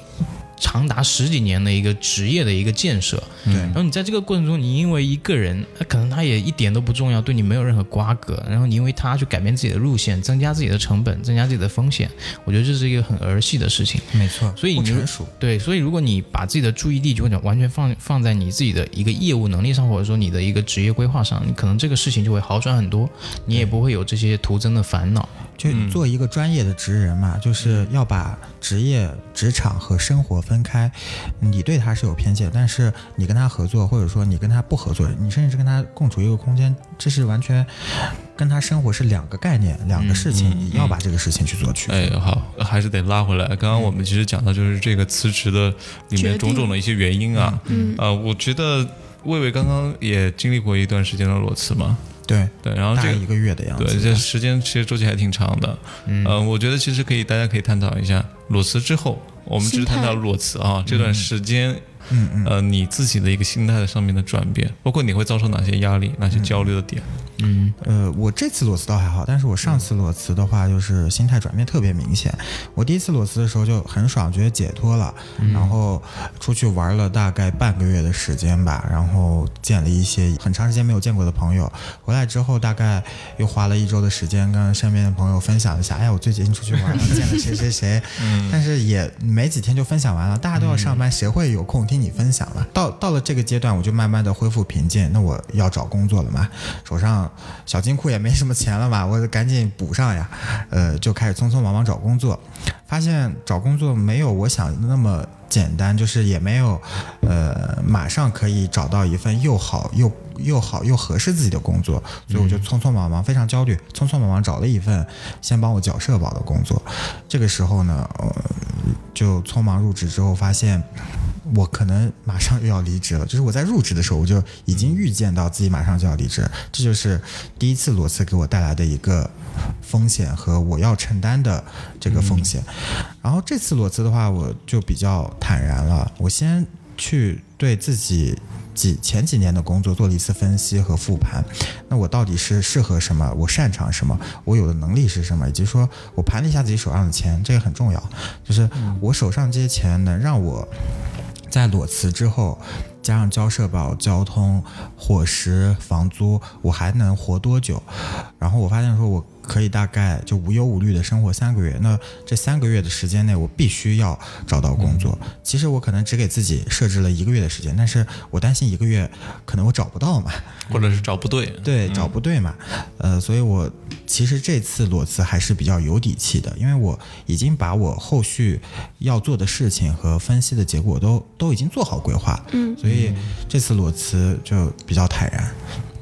Speaker 2: 长达十几年的一个职业的一个建设。
Speaker 3: 对
Speaker 2: 然后你在这个过程中，你因为一个人，呃可能他也一点都不重要，对你没有任何瓜葛，然后你因为他去改变自己的路线，增加自己的成本，增加自己的风险，我觉得这是一个很儿戏的事情。
Speaker 3: 没错，
Speaker 2: 所以你
Speaker 3: 不成熟。
Speaker 2: 对，所以如果你把自己的注意力就完全放放在你自己的一个业务能力上，或者说你的一个职业规划上，你可能这个事情就会好转很多，你也不会有这些徒增的烦恼。
Speaker 3: 就做一个专业的职人嘛，就是要把职业、职场和生活分开。你对他是有偏见，但是你跟他合作，或者说你跟他不合作，你甚至是跟他共处一个空间，这是完全跟他生活是两个概念、两个事情。
Speaker 1: 嗯
Speaker 3: 你要把这个事情去做区分。
Speaker 1: 哎，好，还是得拉回来。刚刚我们其实讲到就是这个辞职的里面种种的一些原因啊，
Speaker 4: 嗯
Speaker 1: 呃，我觉得魏魏刚刚也经历过一段时间的裸辞嘛，
Speaker 3: 对，
Speaker 1: 对，然后这个
Speaker 3: 大概一个月的样子。
Speaker 1: 对，这时间其实周期还挺长的。嗯，呃，我觉得其实可以，大家可以探讨一下裸辞之后，我们只是探讨裸辞啊这段时间，
Speaker 3: 嗯嗯，
Speaker 1: 呃，你自己的一个心态上面的转变，包括你会遭受哪些压力、哪些焦虑的点。
Speaker 2: 嗯
Speaker 3: 呃，我这次裸辞倒还好，但是我上次裸辞的话，就是心态转变特别明显。我第一次裸辞的时候就很爽，觉得解脱了，然后出去玩了大概半个月的时间吧，然后见了一些很长时间没有见过的朋友。回来之后，大概又花了一周的时间跟身边的朋友分享一下，哎，我最近出去玩了，见了谁谁谁。但是也没几天就分享完了，大家都要上班，谁会有空听你分享了？到到了这个阶段，我就慢慢的恢复平静。那我要找工作了嘛，手上小金库也没什么钱了嘛，我得赶紧补上呀。呃，就开始匆匆忙忙找工作，发现找工作没有我想的那么简单，就是也没有呃马上可以找到一份又好又又好又合适自己的工作，所以我就匆匆忙忙，非常焦虑，匆匆忙忙找了一份先帮我缴社保的工作。这个时候呢，呃，就匆忙入职之后发现。我可能马上又要离职了，就是我在入职的时候，我就已经预见到自己马上就要离职，这就是第一次裸辞给我带来的一个风险和我要承担的这个风险。然后这次裸辞的话，我就比较坦然了，我先去对自己。几前几年的工作做了一次分析和复盘，那我到底是适合什么？我擅长什么？我有的能力是什么？以及说我盘了一下自己手上的钱，这个很重要，就是我手上这些钱能让我在裸辞之后，加上交社保、交通、伙食、房租，我还能活多久？然后我发现说，我可以大概就无忧无虑的生活三个月。那这三个月的时间内，我必须要找到工作。其实我可能只给自己设置了一个月的时间，但是我担心一个月可能我找不到嘛。
Speaker 1: 或者是找不对，
Speaker 3: 对，找不对嘛，呃，所以我其实这次裸辞还是比较有底气的，因为我已经把我后续要做的事情和分析的结果都都已经做好规划，
Speaker 4: 嗯，
Speaker 3: 所以这次裸辞就比较坦然。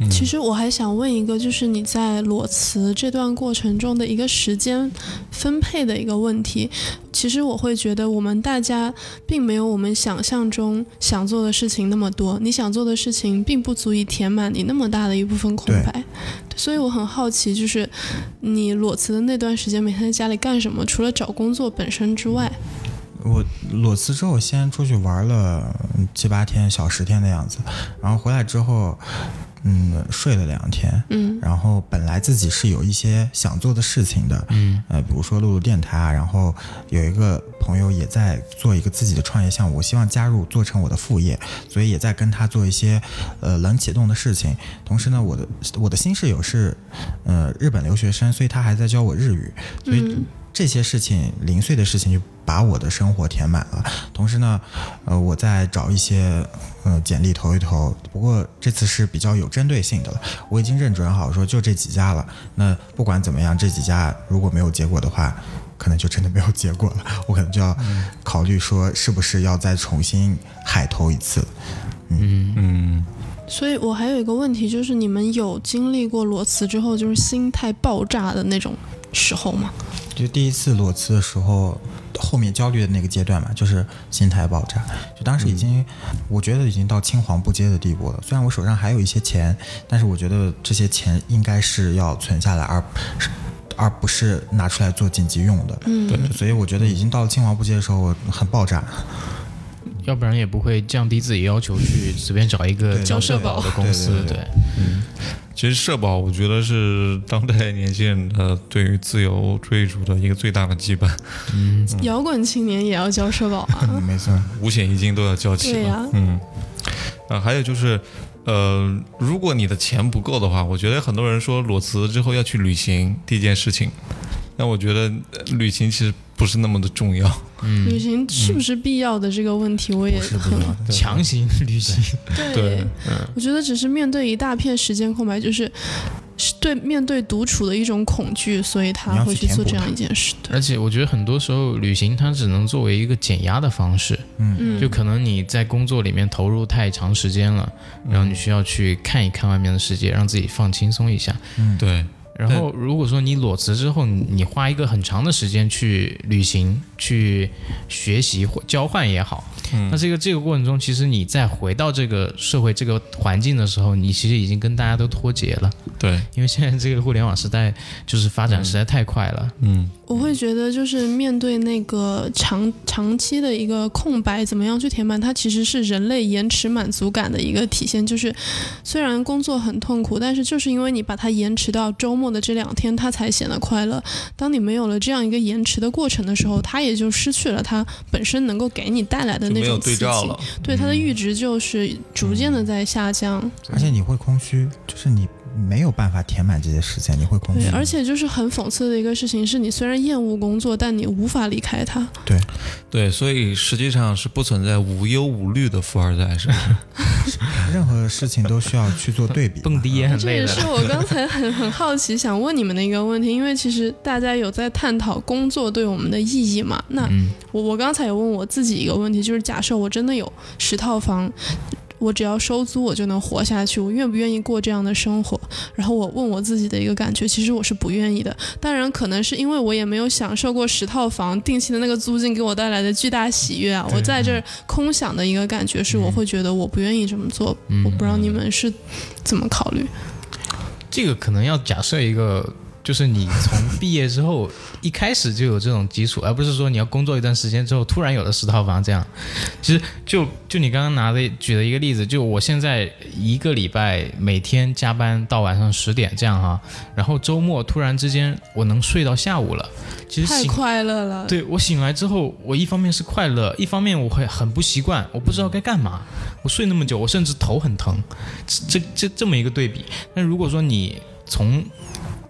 Speaker 4: 其实我还想问一个，就是你在裸辞这段过程中的一个时间分配的一个问题。其实我会觉得，我们大家并没有我们想象中想做的事情那么多，你想做的事情并不足以填满你那么大的一部分空白。所以我很好奇，就是你裸辞的那段时间，每天在家里干什么？除了找工作本身之外，
Speaker 3: 我裸辞之后，先出去玩了七八天、小十天的样子，然后回来之后，嗯，睡了两天，
Speaker 4: 嗯。
Speaker 3: 然后本来自己是有一些想做的事情的，
Speaker 2: 嗯，
Speaker 3: 呃，比如说录录电台啊，然后有一个朋友也在做一个自己的创业项目，我希望加入做成我的副业，所以也在跟他做一些呃冷启动的事情。同时呢，我的我的新室友是呃日本留学生，所以他还在教我日语，所以
Speaker 4: 嗯
Speaker 3: 这些事情零碎的事情就把我的生活填满了。同时呢，呃，我在找一些呃简历投一投，不过这次是比较有针对性的了。我已经认准好说就这几家了。那不管怎么样，这几家如果没有结果的话，可能就真的没有结果了。我可能就要考虑说是不是要再重新海投一次。
Speaker 1: 嗯，
Speaker 4: 所以我还有一个问题，就是你们有经历过裸辞之后就是心态爆炸的那种时候吗？
Speaker 3: 就第一次裸辞的时候，后面焦虑的那个阶段嘛，就是心态爆炸。就当时已经，我觉得已经到青黄不接的地步了。虽然我手上还有一些钱，但是我觉得这些钱应该是要存下来，而而不是拿出来做紧急用的。
Speaker 4: 嗯，
Speaker 3: 对，所以我觉得已经到了青黄不接的时候，我很爆炸。
Speaker 2: 要不然也不会降低自己要求去随便找一个交社保的公司。
Speaker 3: 对对对。
Speaker 2: 对，
Speaker 1: 其实社保，我觉得是当代年轻人的对于自由追逐的一个最大的羁绊，嗯。
Speaker 4: 摇滚青年也要交社保啊。
Speaker 3: 嗯，没错，
Speaker 1: 五险一金都要交齐了。
Speaker 4: 对呀。
Speaker 1: 嗯，啊，还有就是，呃，如果你的钱不够的话，我觉得很多人说裸辞之后要去旅行，第一件事情，那我觉得呃旅行其实不是那么的重要。
Speaker 4: 旅行是不是必要的这个问题，我也
Speaker 3: 不是必
Speaker 4: 很
Speaker 3: 要。
Speaker 2: 强行旅行，
Speaker 4: 对。我觉得只是面对一大片时间空白，就是是对面对独处的一种恐惧，所以他会去做这样一件事。对，
Speaker 2: 而且我觉得很多时候旅行它只能作为一个减压的方式，
Speaker 4: 嗯，
Speaker 2: 就可能你在工作里面投入太长时间了，然后你需要去看一看外面的世界，让自己放轻松一下。
Speaker 1: 对，
Speaker 2: 然后如果说你裸辞之后，你你花一个很长的时间去旅行、去学习或交换也好，
Speaker 1: 嗯
Speaker 2: 那这个这个过程中，其实你再回到这个社会、这个环境的时候，你其实已经跟大家都脱节了，
Speaker 1: 对，
Speaker 2: 因为现在这个互联网时代就是发展实在太快了。
Speaker 1: 嗯，
Speaker 4: 我会觉得就是面对那个长长期的一个空白，怎么样去填满它，其实是人类延迟满足感的一个体现。就是虽然工作很痛苦，但是就是因为你把它延迟到周末的这两天，它才显得快乐。当你没有了这样一个延迟的过程的时候，它也就失去了它本身能够给你带来的那种刺激。
Speaker 1: 对照了。
Speaker 4: 对它的阈值就是逐渐的在下降。
Speaker 3: 而且你会空虚，就是你没有办法填满这些时间，你会空虚
Speaker 4: 对，。而且就是很讽刺的一个事情是，你虽然厌恶工作，但你无法离开它。
Speaker 1: 对，对所以实际上是不存在无忧无虑的富二代，是吧？
Speaker 3: 任何事情都需要去做对比。
Speaker 2: 蹦迪也很累的
Speaker 4: 这也是，我刚才很很好奇想问你们的一个问题，因为其实大家有在探讨工作对我们的意义嘛？那
Speaker 2: 嗯，
Speaker 4: 我我刚才也问我自己一个问题，就是假设我真的有十套房。我只要收租，我就能活下去。我愿不愿意过这样的生活？然后我问我自己的一个感觉，其实我是不愿意的。当然，可能是因为我也没有享受过十套房定期的那个租金给我带来的巨大喜悦啊。我在这儿空想的一个感觉是，我会觉得我不愿意这么做。
Speaker 2: 嗯
Speaker 4: 我不知道你们是怎么考虑。
Speaker 2: 这个可能要假设一个，就是你从毕业之后一开始就有这种基础，而不是说你要工作一段时间之后突然有了十套房这样。其实就就你刚刚拿的举的一个例子，就我现在一个礼拜每天加班到晚上十点这样哈，然后周末突然之间我能睡到下午了，其实
Speaker 4: 太快乐了。
Speaker 2: 对我醒来之后，我一方面是快乐，一方面我会很不习惯，我不知道该干嘛。我睡那么久，我甚至头很疼，这这这这么一个对比。那如果说你从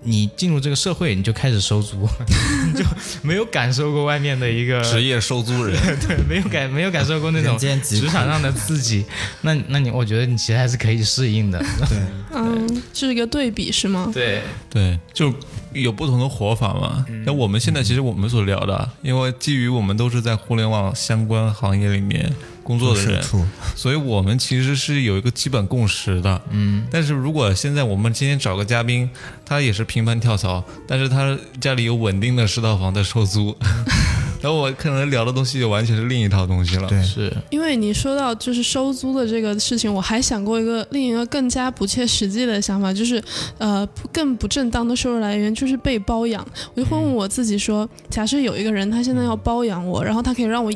Speaker 2: 你进入这个社会，你就开始收租，你就没有感受过外面的一个
Speaker 1: 职业收租人，
Speaker 2: 对，没有感没有感受过那种职场上的刺激，那那你我觉得你其实还是可以适应的。
Speaker 3: 对，
Speaker 4: 嗯，是一个对比是吗？
Speaker 2: 对，
Speaker 1: 对，就有不同的活法嘛。那我们现在其实我们所聊的，因为基于我们都是在互联网相关行业里面工作的人，所以我们其实是有一个基本共识的。
Speaker 2: 嗯，
Speaker 1: 但是如果现在我们今天找个嘉宾，他也是频繁跳槽，但是他家里有稳定的十套房在收租，然后我可能聊的东西就完全是另一套东西了。
Speaker 3: 对，
Speaker 2: 是，
Speaker 4: 因为你说到就是收租的这个事情，我还想过一个另一个更加不切实际的想法，就是呃不更不正当的收入来源就是被包养。我就会问我自己说，假设有一个人他现在要包养我，然后他可以让我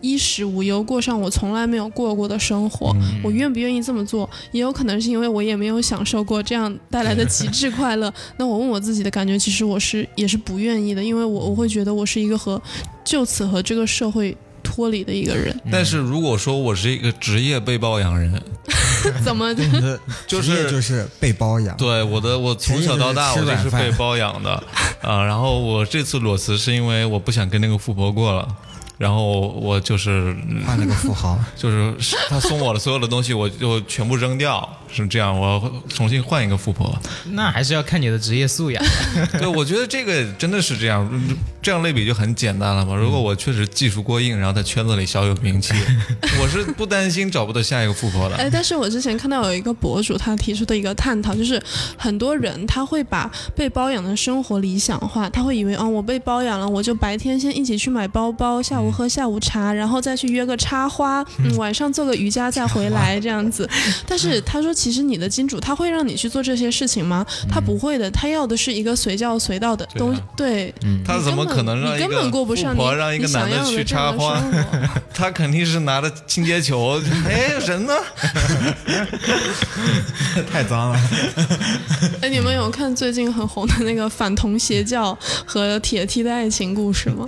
Speaker 4: 衣衣食无忧，过上我从来没有过过的生活，我愿不愿意这么做？也有可能是因为我也没有享受过这样带来的极致 快乐。那我问我自己的感觉，其实我是也是不愿意的，因为我我会觉得我是一个和就此和这个社会脱离的一个人。
Speaker 1: 但是如果说我是一个职业被包养人，
Speaker 4: 怎么的？
Speaker 1: 就是
Speaker 3: 职业就是被包养，
Speaker 1: 对我的，我从小到大我就是被包养的啊。然后我这次裸辞是因为我不想跟那个富婆过了。然后我就是嗯
Speaker 3: 换了个富豪，
Speaker 1: 就是他送我的所有的东西，我就全部扔掉，是这样，我重新换一个富婆。
Speaker 2: 那还是要看你的职业素养。
Speaker 1: 对，我觉得这个真的是这样，这样类比就很简单了嘛。如果我确实技术过硬，然后在圈子里小有名气，我是不担心找不到下一个富婆的。
Speaker 4: 哎，但是我之前看到有一个博主他提出的一个探讨，就是很多人他会把被包养的生活理想化，他会以为哦，我被包养了，我就白天先一起去买包包，下午喝下午茶，然后再去约个插花，嗯，晚上做个瑜伽再回来这样子。但是他说，其实你的金主他会让你去做这些事情吗？他不会的，他要的是一个随叫随到的
Speaker 1: 对啊
Speaker 4: 东西。对，
Speaker 1: 他怎么可能让一
Speaker 4: 你根本
Speaker 1: 个
Speaker 4: 过不上你
Speaker 1: 富婆让一个
Speaker 4: 你想要的
Speaker 1: 男的去
Speaker 4: 这样的
Speaker 1: 插花
Speaker 4: 生活
Speaker 1: 他肯定是拿着清洁球，哎，人呢？
Speaker 3: 太脏了。
Speaker 4: 哎，你们有看最近很红的那个反同邪教和铁梯的爱情故事吗？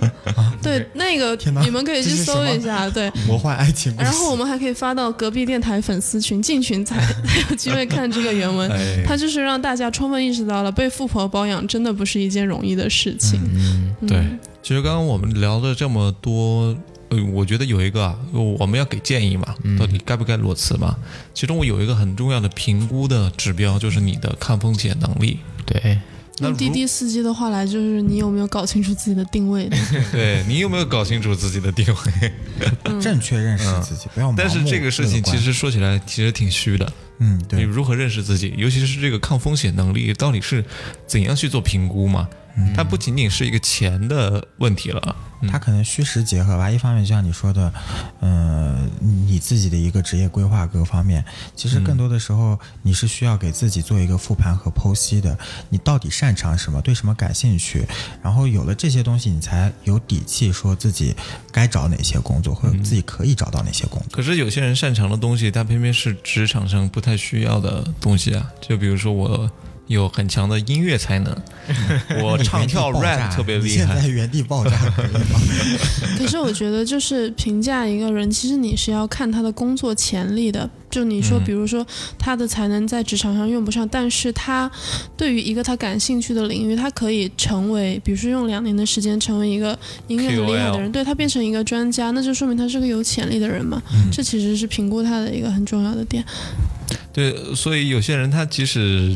Speaker 4: 对，那个你们可以去搜一下。对，
Speaker 3: 魔幻爱情故事。
Speaker 4: 然后我们还可以发到隔壁电台粉丝群进群才才有机会看这个原文。
Speaker 1: 哎
Speaker 4: 他就是让大家充分意识到了被富婆包养真的不是一件容易的事情。
Speaker 2: 嗯，
Speaker 4: 嗯
Speaker 1: 对，其实刚刚我们聊了这么多，呃，我觉得有一个啊，我们要给建议嘛，到底该不该裸辞嘛？其中我有一个很重要的评估的指标，就是你的抗风险能力。
Speaker 2: 对，
Speaker 4: 用滴滴司机的话来，就是你有没有搞清楚自己的定位？
Speaker 1: 对你有没有搞清楚自己的定位？
Speaker 4: 嗯
Speaker 3: 正确认识自己，不要盲目
Speaker 1: 但是这个事情其实说起来其实挺虚的。
Speaker 3: 嗯
Speaker 1: 你
Speaker 3: 对，
Speaker 1: 如何认识自己，尤其是这个抗风险能力，到底是怎样去做评估嘛？它不仅仅是一个钱的问题了。
Speaker 3: 它可能虚实结合吧。一方面就像你说的，呃，你自己的一个职业规划各方面，其实更多的时候你是需要给自己做一个复盘和剖析的。你到底擅长什么，对什么感兴趣，然后有了这些东西，你才有底气说自己该找哪些工作，或者自己可以找到哪些工作。
Speaker 1: 可是有些人擅长的东西，他偏偏是职场上不太需要的东西啊。就比如说我有很强的音乐才能，我唱跳 rap 特别厉害
Speaker 3: 你现在。原地爆炸可以吗？
Speaker 4: 可是我觉得，就是评价一个人，其实你是要看他的工作潜力的。就你说，
Speaker 1: 嗯
Speaker 4: 比如说他的才能在职场上用不上，但是他对于一个他感兴趣的领域，他可以成为，比如说用两年的时间成为一个音乐很厉害的人，对他变成一个专家，那就说明他是个有潜力的人嘛。
Speaker 1: 嗯
Speaker 4: 这其实是评估他的一个很重要的点。
Speaker 1: 对，所以有些人他即使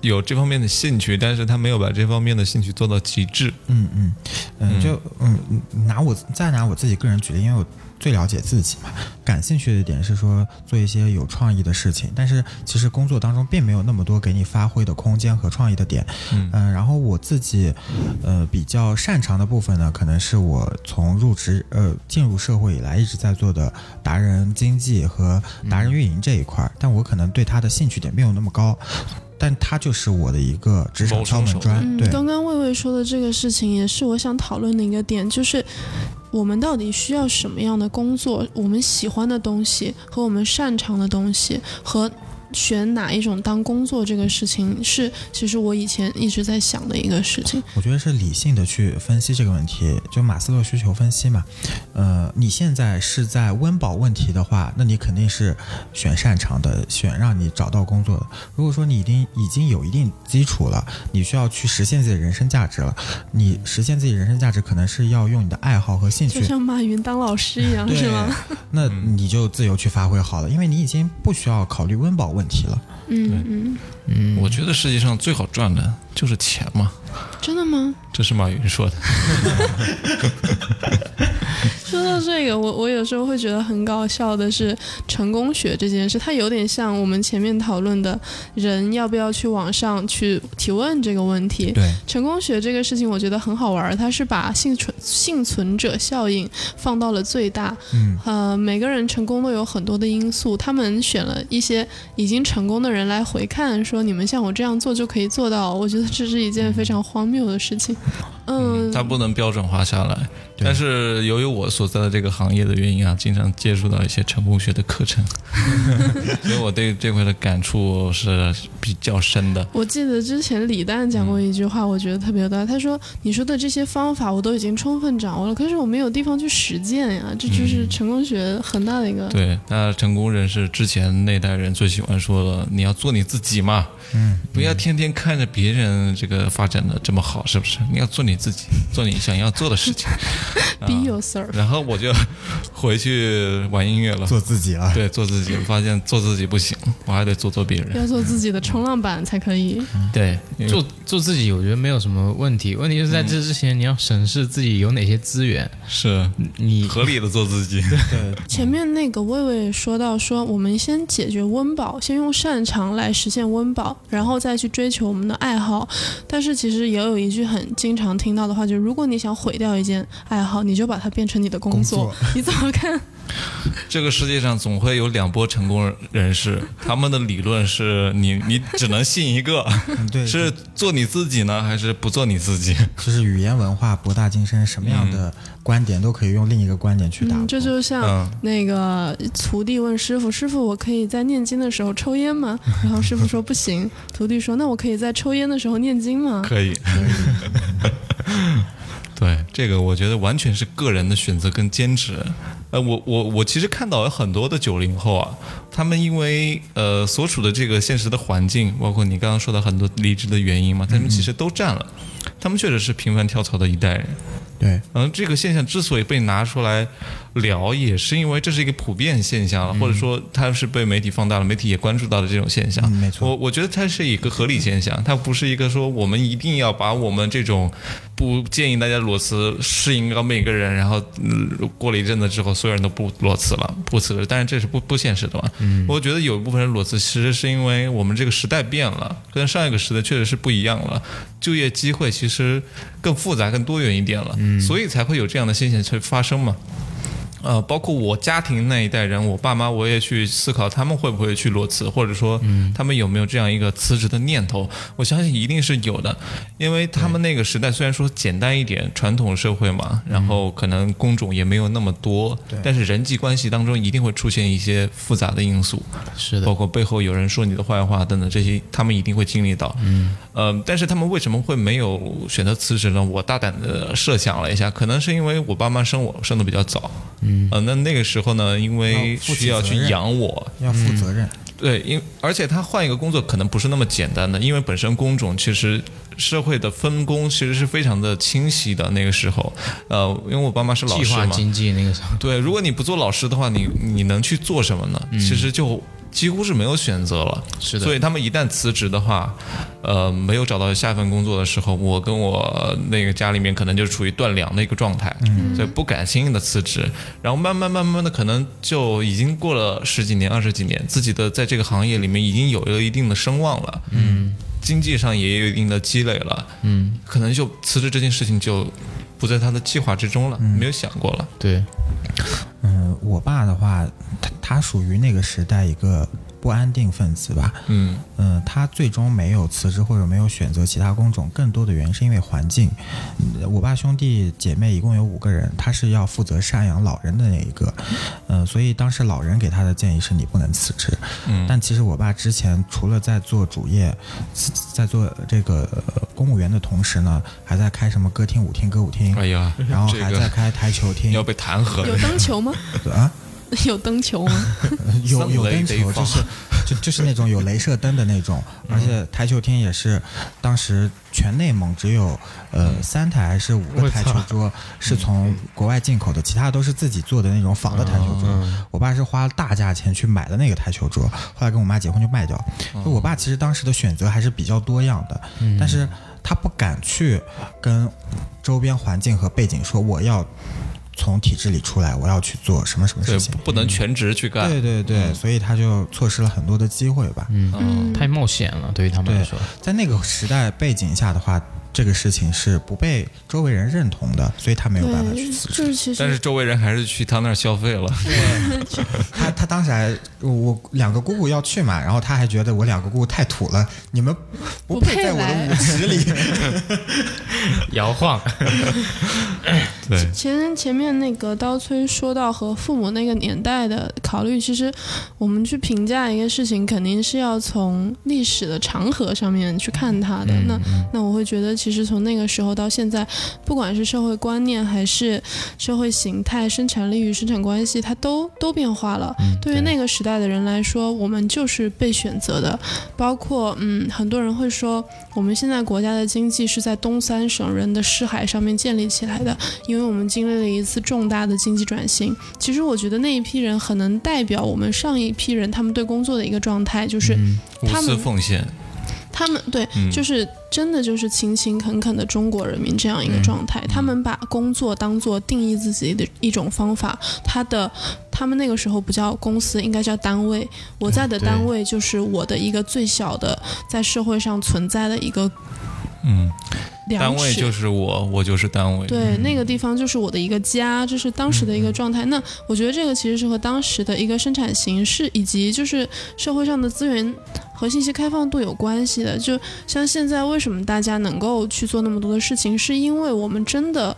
Speaker 1: 有这方面的兴趣，但是他没有把这方面的兴趣做到极致。
Speaker 3: 嗯嗯嗯，就嗯拿我再拿我自己个人举例，因为我最了解自己嘛。感兴趣的点是说做一些有创意的事情，但是其实工作当中并没有那么多给你发挥的空间和创意的点。
Speaker 1: 嗯
Speaker 3: 嗯、然后我自己呃比较擅长的部分呢，可能是我从入职呃进入社会以来一直在做的达人经济和达人运营这一块儿，但我可能对他的兴趣点没有那么高。但他就是我的一个职场敲门砖，
Speaker 4: 嗯，
Speaker 3: 对，
Speaker 4: 刚刚魏魏说的这个事情，也是我想讨论的一个点，就是我们到底需要什么样的工作，我们喜欢的东西和我们擅长的东西和。选哪一种当工作这个事情是，其实我以前一直在想的一个事情。
Speaker 3: 我觉得是理性的去分析这个问题，就马斯洛需求分析嘛。呃，你现在是在温饱问题的话，那你肯定是选擅长的，选让你找到工作的。如果说你已经已经有一定基础了，你需要去实现自己的人生价值了，你实现自己人生价值可能是要用你的爱好和兴趣
Speaker 4: 就像马云当老师一样，是吗？
Speaker 3: 那你就自由去发挥好了，因为你已经不需要考虑温饱问题了。
Speaker 4: 嗯嗯，
Speaker 2: 嗯，
Speaker 1: 我觉得世界上最好赚的就是钱嘛，
Speaker 4: 真的吗？
Speaker 1: 这是马云说的。
Speaker 4: 说到这个，我我有时候会觉得很搞笑的是成功学这件事，它有点像我们前面讨论的人要不要去网上去提问这个问题。
Speaker 3: 对，
Speaker 4: 成功学这个事情我觉得很好玩儿，它是把幸存幸存者效应放到了最大。
Speaker 3: 嗯，
Speaker 4: 呃，每个人成功都有很多的因素，他们选了一些已经成功的人来回看，说你们像我这样做就可以做到。我觉得这是一件非常荒谬的事情。嗯，
Speaker 1: 它不能标准化下来。
Speaker 3: 对
Speaker 1: 但是由于我所在的这个行业的原因啊，经常接触到一些成功学的课程，所以我对这块的感触是比较深的。
Speaker 4: 我记得之前李诞讲过一句话，我觉得特别的。他说：“你说的这些方法我都已经充分掌握了，可是我没有地方去实践呀。”这就是成功学很大的一个。
Speaker 1: 对，那成功人士之前那代人最喜欢说的，你要做你自己嘛，
Speaker 3: 嗯，
Speaker 1: 不要天天看着别人这个发展的这么好，是不是？你要做你自己，做你想要做的事情。
Speaker 4: Be yourself。
Speaker 1: 然后我就回去玩音乐了，
Speaker 3: 做自己了。
Speaker 1: 对，做自己。我发现做自己不行，我还得做做别人。
Speaker 4: 要做自己的冲浪板才可以。
Speaker 1: 对，
Speaker 2: 做做自己，我觉得没有什么问题。问题是在这之前，你要审视自己有哪些资源。
Speaker 1: 是
Speaker 2: 你
Speaker 1: 合理的做自己。
Speaker 3: 对，
Speaker 4: 前面那个魏魏说到说，我们先解决温饱，先用擅长来实现温饱，然后再去追求我们的爱好。但是其实也有一句很经常听听到的话，就是如果你想毁掉一件爱好，你就把它变成你的工
Speaker 3: 工
Speaker 4: 作。你怎么看？
Speaker 1: 这个世界上总会有两波成功人士，他们的理论是你你只能信一个，
Speaker 3: 嗯对，
Speaker 1: 是做你自己呢，还是不做你自己？
Speaker 3: 就是语言文化博大精深，什么样的观点都可以用另一个观点去打。
Speaker 4: 嗯，这就像
Speaker 1: 嗯
Speaker 4: 那个徒弟问师傅：“师傅，我可以在念经的时候抽烟吗？”然后师傅说：“不行。”徒弟说：“那我可以在抽烟的时候念经吗
Speaker 1: 可以。对这个，我觉得完全是个人的选择跟坚持。呃，我我我其实看到有很多的九零后啊，他们因为呃所处的这个现实的环境，包括你刚刚说的很多离职的原因嘛，他们其实都占了。他们确实是频繁跳槽的一代人。
Speaker 3: 对，
Speaker 1: 嗯，这个现象之所以被拿出来聊，也是因为这是一个普遍现象了，或者说它是被媒体放大了，媒体也关注到了这种现象。
Speaker 3: 嗯没错
Speaker 1: 我我觉得它是一个合理现象，它不是一个说我们一定要把我们这种不建议大家裸辞适应到每个人，然后、嗯、过了一阵子之后，所有人都不裸辞了，不辞了。但是这是不不现实的嘛。嗯，我觉得有一部分人裸辞，其实是因为我们这个时代变了，跟上一个时代确实是不一样了，就业机会其实更复杂、更多元一点了，嗯、所以才会有这样的现象去发生嘛。呃，包括我家庭那一代人，我爸妈，我也去思考他们会不会去裸辞，或者说他们有没有这样一个辞职的念头。我相信一定是有的，因为他们那个时代虽然说简单一点，传统社会嘛，然后可能工种也没有那么多，但是人际关系当中一定会出现一些复杂的因素。
Speaker 2: 是的
Speaker 1: 包，括背后有人说你的坏话等等这些，他们一定会经历到。嗯，呃，但是他们为什么会没有选择辞职呢？我大胆的设想了一下，可能是因为我爸妈生我生的比较早。嗯，呃，那那个时候呢，因为需要去养我，
Speaker 3: 要负责任。
Speaker 1: 对，因而且他换一个工作可能不是那么简单的，因为本身工种其实社会的分工其实是非常的清晰的。那个时候，呃，因为我爸妈是老
Speaker 2: 计
Speaker 1: 师嘛，
Speaker 2: 划经济那个时候，
Speaker 1: 对，如果你不做老师的话，你你能去做什么呢？其实就几乎是没有选择了。
Speaker 2: 是的
Speaker 1: 所以他们一旦辞职的话，呃，没有找到下一份工作的时候，我跟我那个家里面可能就处于断粮的一个状态，所以不敢轻易的辞职。然后慢慢慢慢的，可能就已经过了十几年、二十几年，自己的在这个行业里面已经有了一定的声望了，嗯，经济上也有一定的积累了，嗯，可能就辞职这件事情就不在他的计划之中了，没有想过了。
Speaker 2: 对，
Speaker 3: 嗯，我爸的话，他他属于那个时代一个不安定分子吧。
Speaker 1: 嗯
Speaker 3: 嗯，他最终没有辞职或者没有选择其他工种，更多的原因是因为环境。嗯我爸兄弟姐妹一共有五个人，他是要负责赡养老人的那一个，嗯，所以当时老人给他的建议是你不能辞职。
Speaker 1: 嗯
Speaker 3: 但其实我爸之前除了在做主业，在做这个呃公务员的同时呢，还在开什么歌厅、舞厅、歌舞厅，
Speaker 1: 哎呀，
Speaker 3: 然后还在开台球厅
Speaker 1: 要被弹劾
Speaker 4: 有
Speaker 1: 了。
Speaker 4: 灯球吗？
Speaker 3: 啊。
Speaker 4: 有灯球吗？
Speaker 3: 有有灯球，就是就就是那种有镭射灯的那种，而且台球厅也是当时全内蒙只有呃三台还是五个台球桌是从国外进口的，其他都是自己做的那种仿的台球桌。我爸是花了大价钱去买的那个台球桌，后来跟我妈结婚就卖掉。就我爸其实当时的选择还是比较多样的，但是他不敢去跟周边环境和背景说我要。从体制里出来，我要去做什么什么事情，，
Speaker 1: 不能全职去干。
Speaker 3: 对对对，所以他就错失了很多的机会吧。
Speaker 2: 嗯，太冒险了，对于他们来说，，
Speaker 3: 在那个时代背景下的话，这个事情是不被周围人认同的，所以他没有办法去
Speaker 4: 对，
Speaker 3: 辞职。
Speaker 4: 就是其实
Speaker 1: 但是周围人还是去他那儿消费了。
Speaker 3: 他他当时还我我两个姑姑要去嘛，然后他还觉得我两个姑姑太土了，你们不
Speaker 4: 不配
Speaker 3: 配在我的舞池里。
Speaker 2: 摇晃，
Speaker 1: 对，
Speaker 4: 前前面那个刀崔说到和父母那个年代的考虑，其实我们去评价一个事情，肯定是要从历史的长河上面去看他的。那那我会觉得，其实从那个时候到现在，不管是社会观念还是社会形态、生产力与生产关系，它都都变化了。对于那个时代的人来说，我们就是被选择的。包括嗯，很多人会说，我们现在国家的经济是在东三省人的尸海上面建立起来的，因为我们经历了一次重大的经济转型。其实我觉得那一批人很能代表我们上一批人他们对工作的一个状态，就是
Speaker 1: 无私
Speaker 4: 他们
Speaker 1: 奉献。
Speaker 4: 他们对，
Speaker 1: 嗯
Speaker 4: 就是真的就是勤勤恳恳的中国人民这样一个状态。他们把工作当做定义自己的一种方法，他的他们那个时候不叫公司，应该叫单位。我在的单位就是我的一个最小的在社会上存在的一个。
Speaker 1: 嗯，单位就是我，我就是单位。
Speaker 4: 对，那个地方就是我的一个家，这是当时的一个状态。那我觉得这个其实是和当时的一个生产形式以及就是社会上的资源和信息开放度有关系的。就像现在为什么大家能够去做那么多的事情，是因为我们真的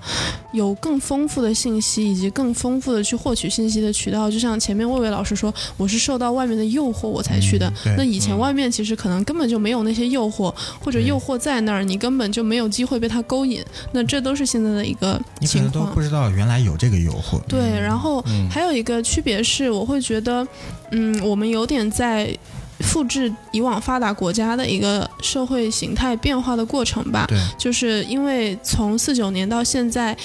Speaker 4: 有更丰富的信息以及更丰富的去获取信息的渠道。就像前面魏魏老师说，我是受到外面的诱惑我才去的。
Speaker 3: 嗯
Speaker 4: 那以前
Speaker 1: 嗯
Speaker 4: 外面其实可能根本就没有那些诱惑，或者诱惑在那儿，你根本就没有机会被它勾引。那这都是现在的一个情
Speaker 3: 你可能都不。知道原来有这个诱惑。
Speaker 4: 对，然后
Speaker 1: 嗯
Speaker 4: 还有一个区别是，我会觉得，嗯，我们有点在复制以往发达国家的一个社会形态变化的过程吧。
Speaker 3: 对，
Speaker 4: 就是因为从四九年到现在，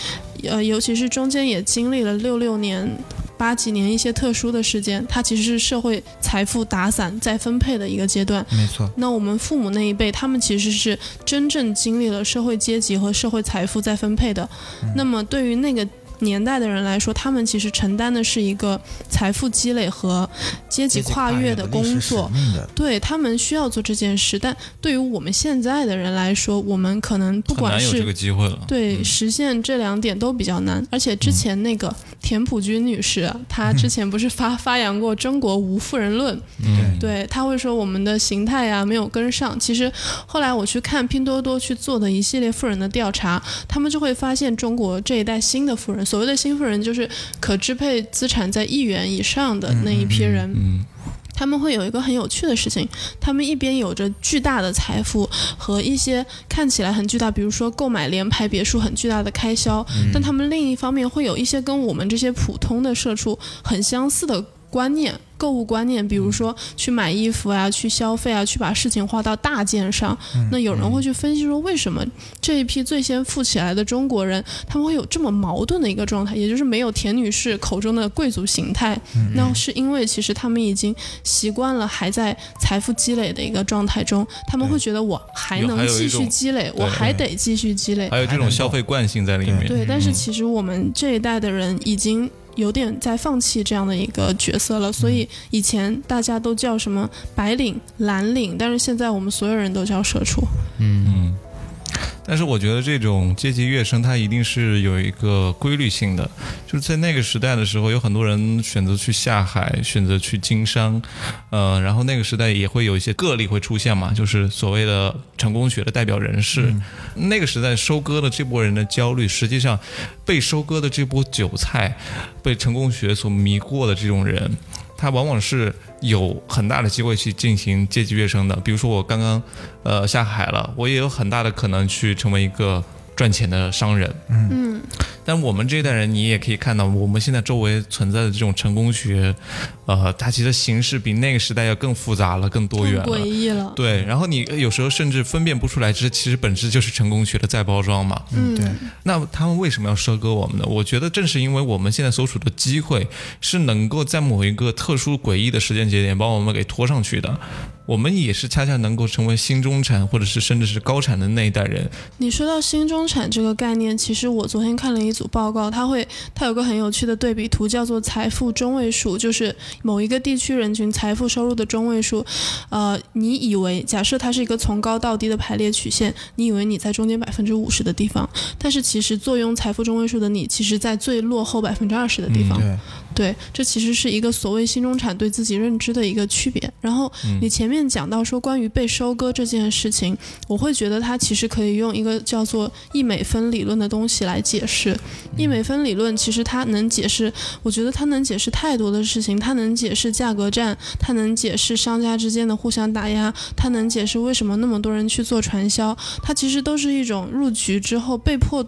Speaker 4: 呃，尤其是中间也经历了六六年。八几年一些特殊的事件，它其实是社会财富打散再分配的一个阶段。
Speaker 3: 没错，
Speaker 4: 那我们父母那一辈，他们其实是真正经历了社会阶级和社会财富再分配的。那么对于那个年代的人来说，他们其实承担的是一个财富积累和阶级跨越的工作。对他们需要做这件事，但对于我们现在的人来说，我们可能不管是
Speaker 1: 机会了。
Speaker 4: 对
Speaker 1: 嗯
Speaker 4: 实现这两点都比较难，而且之前那个田朴珺女士啊，她之前不是发发扬过中国无富人论，
Speaker 1: 嗯，
Speaker 4: 对，她会说我们的形态呀、没有跟上。其实后来我去看拼多多去做的一系列富人的调查，他们就会发现中国这一代新的富人，所谓的新富人就是可支配资产在亿元以上的那一批人。
Speaker 1: 嗯
Speaker 4: 他们会有一个很有趣的事情，他们一边有着巨大的财富和一些看起来很巨大，比如说购买联排别墅很巨大的开销，但他们另一方面会有一些跟我们这些普通的社畜很相似的观念。购物观念，比如说去买衣服啊，去消费啊，去把事情花到大件上。那有人会去分析说，为什么这一批最先富起来的中国人，他们会有这么矛盾的一个状态，也就是没有田女士口中的贵族形态。那是因为其实他们已经习惯了还在财富积累的一个状态中，他们会觉得我还能继续积累，我还得继续积累。
Speaker 1: 还有这种消费惯性在里面。
Speaker 4: 对，但是
Speaker 1: 嗯
Speaker 4: 其实我们这一代的人已经有点在放弃这样的一个角色了，所以以前大家都叫什么白领、蓝领，但是现在我们所有人都叫社畜。
Speaker 2: 嗯，
Speaker 1: 嗯，但是我觉得这种阶级跃升，它一定是有一个规律性的。就是在那个时代的时候，有很多人选择去下海，选择去经商，呃，然后那个时代也会有一些个例会出现嘛，就是所谓的成功学的代表人士。那个时代收割的这波人的焦虑，实际上被收割的这波韭菜，被成功学所迷惑的这种人。他往往是有很大的机会去进行阶级跃升的。比如说我刚刚呃下海了，我也有很大的可能去成为一个赚钱的商人。
Speaker 4: 嗯，
Speaker 1: 但我们这一代人，你也可以看到，我们现在周围存在的这种成功学，呃，它其实形式比那个时代要更复杂了，更多元了。
Speaker 4: 诡异了。
Speaker 1: 对，然后你有时候甚至分辨不出来，这其实本质就是成功学的再包装嘛。
Speaker 4: 嗯，
Speaker 3: 对，
Speaker 1: 那他们为什么要收割我们呢？我觉得正是因为我们现在所处的机会是能够在某一个特殊诡异的时间节点把我们给拖上去的。我们也是恰恰能够成为新中产，或者是甚至是高产的那一代人。
Speaker 4: 你说到新中产这个概念，其实我昨天看了一组报告，它会它有个很有趣的对比图，叫做财富中位数，就是某一个地区人群财富收入的中位数。呃，你以为假设它是一个从高到低的排列曲线，你以为你在中间百分之五十的地方，但是其实坐拥财富中位数的你，其实在最落后百分之二十的地方。
Speaker 3: 对，
Speaker 4: 对，这其实是一个所谓新中产对自己认知的一个区别。然后你前面讲到说关于被收割这件事情，我会觉得它其实可以用一个叫做一美分理论的东西来解释。一美分理论其实它能解释，我觉得它能解释太多的事情，它能解释价格战，它能解释商家之间的互相打压，它能解释为什么那么多人去做传销，它其实都是一种入局之后被迫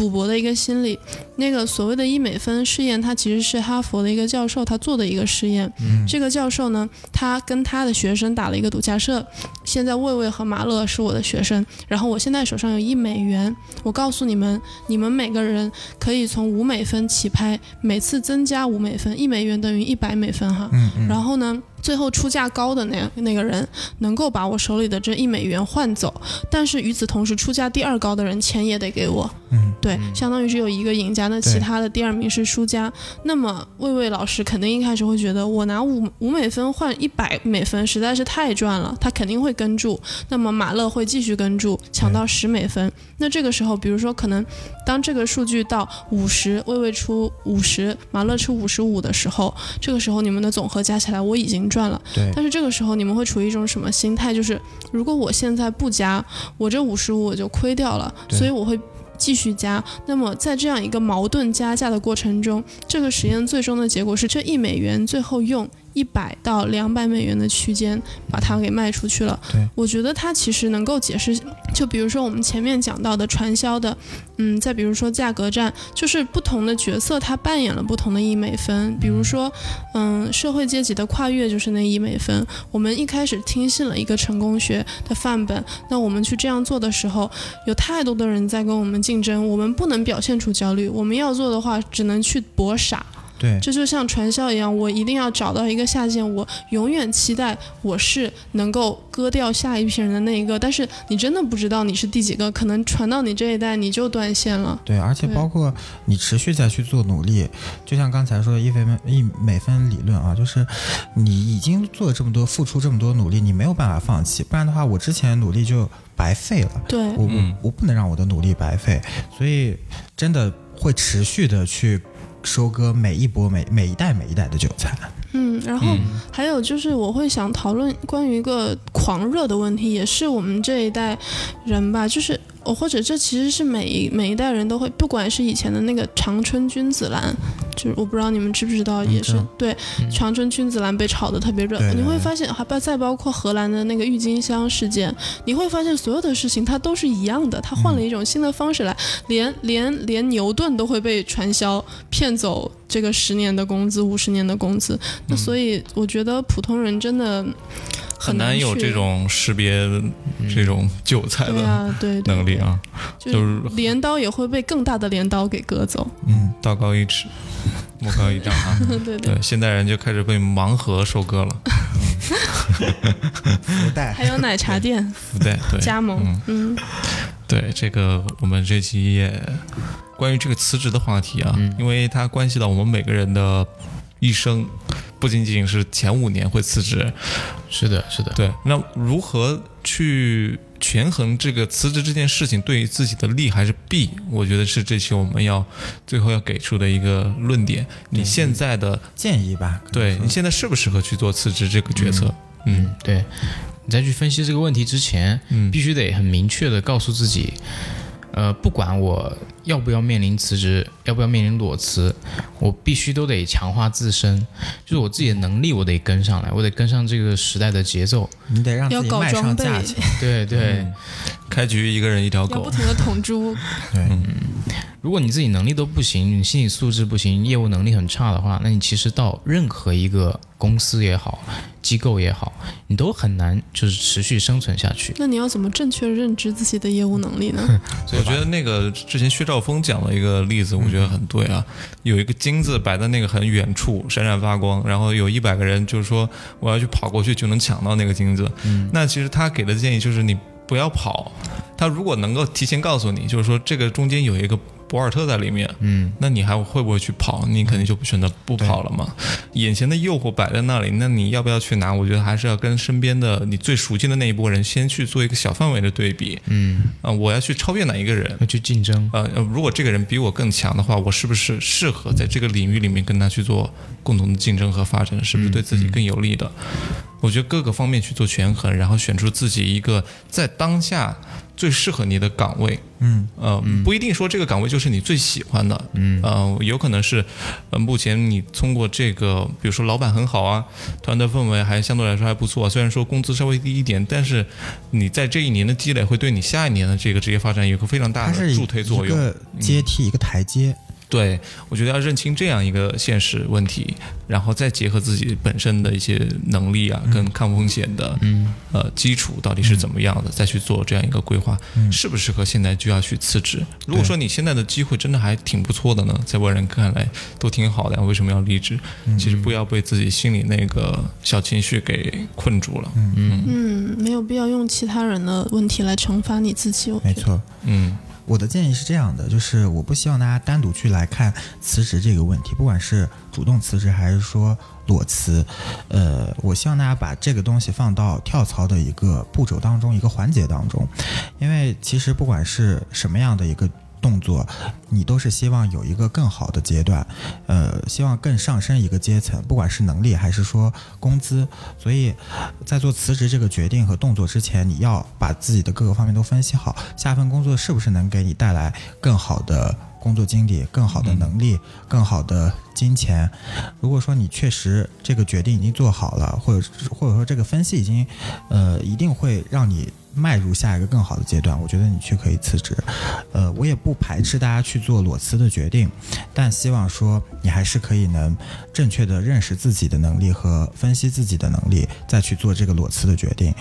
Speaker 4: 赌博的一个心理。那个所谓的医美分试验，它其实是哈佛的一个教授他做的一个试验。这个教授呢，他跟他的学生打了一个赌，假设现在魏魏和马乐是我的学生，然后我现在手上有一美元，我告诉你们，你们每个人可以从五美分起拍，每次增加五美分，一美元等于一百美分哈。
Speaker 3: 嗯嗯，
Speaker 4: 然后呢，最最后出价高的那那个人能够把我手里的这一美元换走，但是与此同时，出价第二高的人钱也得给我。
Speaker 3: 嗯，
Speaker 4: 对，相当于只有一个赢家，那其他的第二名是输家。那么魏魏老师肯定一开始会觉得，我拿五五美分换一百美分实在是太赚了，他肯定会跟注。那么马勒会继续跟注，抢到十美分。那这个时候，比如说可能当这个数据到五十，魏魏出五十，马勒出五十五的时候，这个时候你们的总和加起来我已经赚了。
Speaker 3: 对
Speaker 4: 但是这个时候你们会处于一种什么心态？就是如果我现在不加，我这五十五我就亏掉了，所以我会。继续加，那么在这样一个矛盾加价的过程中，这个实验最终的结果是这一美元最后用一百到两百美元的区间把它给卖出去了。
Speaker 3: 对，
Speaker 4: 我觉得它其实能够解释，就比如说我们前面讲到的传销的，嗯，再比如说价格战，就是不同的角色它扮演了不同的一美分。比如说，嗯，社会阶级的跨越就是那一美分。我们一开始听信了一个成功学的范本，那我们去这样做的时候，有太多的人在跟我们竞争，我们不能表现出焦虑。我们要做的话，只能去搏傻。
Speaker 3: 对，
Speaker 4: 这就像传销一样，我一定要找到一个下线，我永远期待我是能够割掉下一批人的那一个。但是你真的不知道你是第几个，可能传到你这一代你就断线了。
Speaker 3: 对，而且包括你持续再去做努力，就像刚才说的一分一每分理论啊，就是你已经做了这么多，付出这么多努力，你没有办法放弃，不然的话，我之前努力就白费了。
Speaker 4: 对，
Speaker 3: 我
Speaker 1: 嗯
Speaker 3: 我我不能让我的努力白费，所以真的会持续的去收割每一波每每一代每一代的韭菜。
Speaker 4: 嗯，然后
Speaker 1: 嗯
Speaker 4: 还有就是，我会想讨论关于一个狂热的问题，也是我们这一代人吧，就是哦，或者这其实是每一每一代人都会，不管是以前的那个长春君子兰，就是我不知道你们知不知道，也是对长春君子兰被炒得特别热，你会发现还包再包括荷兰的那个郁金香事件，你会发现所有的事情它都是一样的，它换了一种新的方式来，连连连牛顿都会被传销骗走这个十年的工资、五十年的工资。那所以我觉得普通人真的
Speaker 1: 很
Speaker 4: 难
Speaker 1: 有这种识别这种韭菜的
Speaker 4: 对啊，对对。
Speaker 1: 能力啊，
Speaker 4: 就
Speaker 1: 就是
Speaker 4: 镰刀也会被更大的镰刀给割走。
Speaker 3: 嗯，
Speaker 1: 道高一尺，魔高一丈啊。
Speaker 4: 对对。
Speaker 1: 对，现代人就开始被盲盒收割了，
Speaker 3: 福袋
Speaker 4: 还有奶茶店。
Speaker 1: 福袋对。
Speaker 4: 加盟。
Speaker 1: 嗯，
Speaker 4: 嗯。
Speaker 1: 对，这个我们这期也关于这个辞职的话题啊，
Speaker 2: 嗯
Speaker 1: 因为它关系到我们每个人的一生，不仅仅是前五年会辞职。
Speaker 2: 是的，是的，
Speaker 1: 对，那如何去权衡这个辞职这件事情对于自己的利还是弊？我觉得是这期我们要最后要给出的一个论点。你现在的
Speaker 3: 建议吧。
Speaker 1: 对你现在适不适合去做辞职这个决策？嗯
Speaker 2: 嗯，对。你在去分析这个问题之前，
Speaker 1: 嗯
Speaker 2: 必须得很明确的告诉自己，呃，不管我要不要面临辞职，要不要面临裸辞，我必须都得强化自身，就是我自己的能力，我得跟上来，我得跟上这个时代的节奏。
Speaker 3: 你得让
Speaker 4: 要搞
Speaker 3: 自己卖上
Speaker 4: 装备
Speaker 3: 价钱。
Speaker 2: 对 对，
Speaker 1: 嗯开局一个人一条狗
Speaker 4: 要不，停的捅猪。
Speaker 3: 对，
Speaker 2: 如果你自己能力都不行，你心理素质不行，业务能力很差的话，那你其实到任何一个公司也好，机构也好，你都很难就是持续生存下去。
Speaker 4: 那你要怎么正确认知自己的业务能力呢？
Speaker 1: 我觉得那个之前薛兆丰讲了一个例子，我觉得很对啊。有一个金子摆在那个很远处，闪闪发光，然后有一百个人就是说我要去跑过去就能抢到那个金子。那其实他给的建议就是你不要跑，他如果能够提前告诉你，就是说这个中间有一个博尔特在里面，
Speaker 2: 嗯，
Speaker 1: 那你还会不会去跑？你肯定就不选择不跑了嘛。眼前的诱惑摆在那里，那你要不要去拿？我觉得还是要跟身边的你最熟悉的那一波人先去做一个小范围的对比。
Speaker 2: 嗯，
Speaker 1: 啊、我要去超越哪一个人？
Speaker 2: 要去竞争。
Speaker 1: 呃，呃如果这个人比我更强的话，我是不是适合在这个领域里面跟他去做共同的竞争和发展？是不是对自己更有利的？我觉得各个方面去做权衡，然后选出自己一个在当下最适合你的岗位。
Speaker 3: 嗯，
Speaker 1: 呃，不一定说这个岗位就是你最喜欢的，
Speaker 2: 嗯
Speaker 1: 呃，有可能是，呃，目前你通过这个，比如说老板很好啊，团队氛围还相对来说还不错，虽然说工资稍微低一点，但是你在这一年的积累会对你下一年的这个职业发展有个非常大的助推作用。
Speaker 3: 一个阶梯，一个台阶。
Speaker 1: 对，我觉得要认清这样一个现实问题，然后再结合自己本身的一些能力啊，跟抗风险的
Speaker 2: 嗯
Speaker 1: 呃基础到底是怎么样的，再去做这样一个规划，适不适合现在就要去辞职。如果说你现在的机会真的还挺不错的呢，在外人看来都挺好的呀，为什么要离职？其实不要被自己心里那个小情绪给困住了。
Speaker 4: 嗯，没有必要用其他人的问题来惩罚你自己。我觉得，
Speaker 3: 没错。
Speaker 1: 嗯
Speaker 3: 我的建议是这样的，就是我不希望大家单独去来看辞职这个问题，不管是主动辞职还是说裸辞，呃，我希望大家把这个东西放到跳槽的一个步骤当中，一个环节当中，因为其实不管是什么样的一个。动作，你都是希望有一个更好的阶段，呃，希望更上升一个阶层，不管是能力还是说工资，所以在做辞职这个决定和动作之前，你要把自己的各个方面都分析好，下份工作是不是能给你带来更好的工作经历、更好的能力、更好的金钱。如果说你确实这个决定已经做好了，或者或者说这个分析已经，呃，一定会让你。迈入下一个更好的阶段，我觉得你去可以辞职，呃，我也不排斥大家去做裸辞的决定，但希望说你还是可以能正确的认识自己的能力和分析自己的能力，再去做这个裸辞的决定。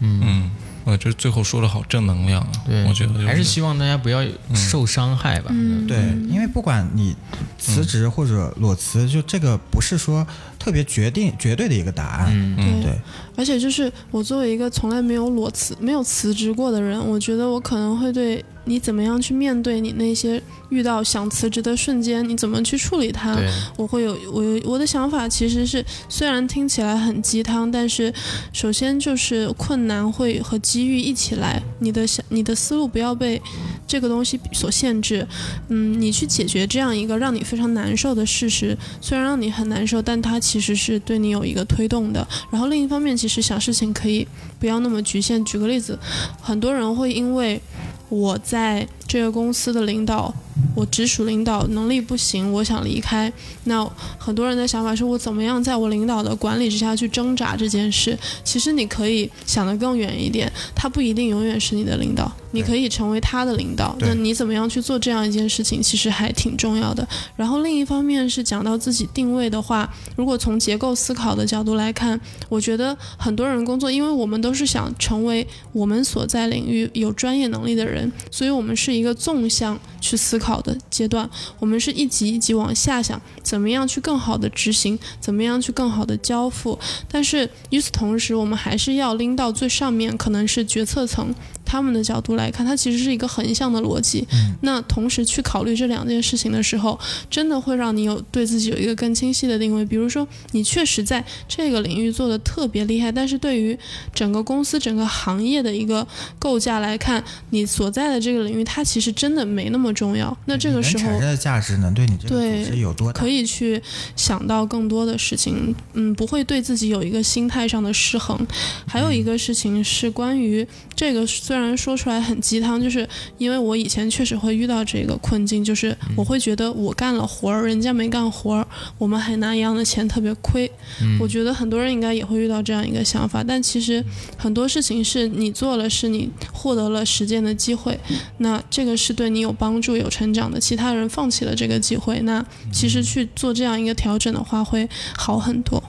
Speaker 1: 嗯，我这最后说的好正能量啊！
Speaker 2: 对，
Speaker 1: 我觉得就
Speaker 2: 还是希望大家不要受伤害吧。
Speaker 4: 嗯，
Speaker 3: 对，因为不管你辞职或者裸辞，就这个不是说特别决定绝对的一个答案。
Speaker 2: 嗯
Speaker 1: 嗯。
Speaker 3: 对，
Speaker 4: 而且就是我作为一个从来没有裸辞、没有辞职过的人，我觉得我可能会对你怎么样去面对你那些遇到想辞职的瞬间，你怎么去处理它，我会有我有我的想法其实是，虽然听起来很鸡汤，但是首先就是困难会和机遇一起来，你的想你的思路不要被这个东西所限制，嗯，你去解决这样一个让你非常难受的事实，虽然让你很难受，但它其其实是对你有一个推动的。然后另一方面，其实想事情可以不要那么局限。举个例子，很多人会因为我在这个公司的领导，我直属领导能力不行，我想离开。那很多人的想法是我怎么样在我领导的管理之下去挣扎这件事。其实你可以想得更远一点，他不一定永远是你的领导，你可以成为他的领导。那你怎么样去做这样一件事情，其实还挺重要的。然后另一方面是讲到自己定位的话，如果从结构思考的角度来看，我觉得很多人工作，因为我们都是想成为我们所在领域有专业能力的人，所以我们是一个纵向去思考的阶段。我们是一级一级往下想，怎么样去更好的执行，怎么样去更好的交付。但是与此同时，我们还是要拎到最上面，可能是决策层。他们的角度来看，它其实是一个横向的逻辑。那同时去考虑这两件事情的时候，真的会让你有对自己有一个更清晰的定位。比如说，你确实在这个领域做的特别厉害，但是对于整个公司、整个行业的一个构架来看，你所在的这个领域，它其实真的没那么重要。那这个时候
Speaker 3: 产生的价值能对你这个
Speaker 4: 对
Speaker 3: 组织有多大？
Speaker 4: 可以去想到更多的事情，嗯，不会对自己有一个心态上的失衡。还有一个事情是关于这个，虽然说出来很鸡汤，就是因为我以前确实会遇到这个困境，就是我会觉得我干了活儿，人家没干活儿，我们还拿一样的钱，特别亏。我觉得很多人应该也会遇到这样一个想法，但其实很多事情是你做了，是你获得了实践的机会，那这个是对你有帮助、有成长的。其他人放弃了这个机会，那其实去做这样一个调整的话，会好很多。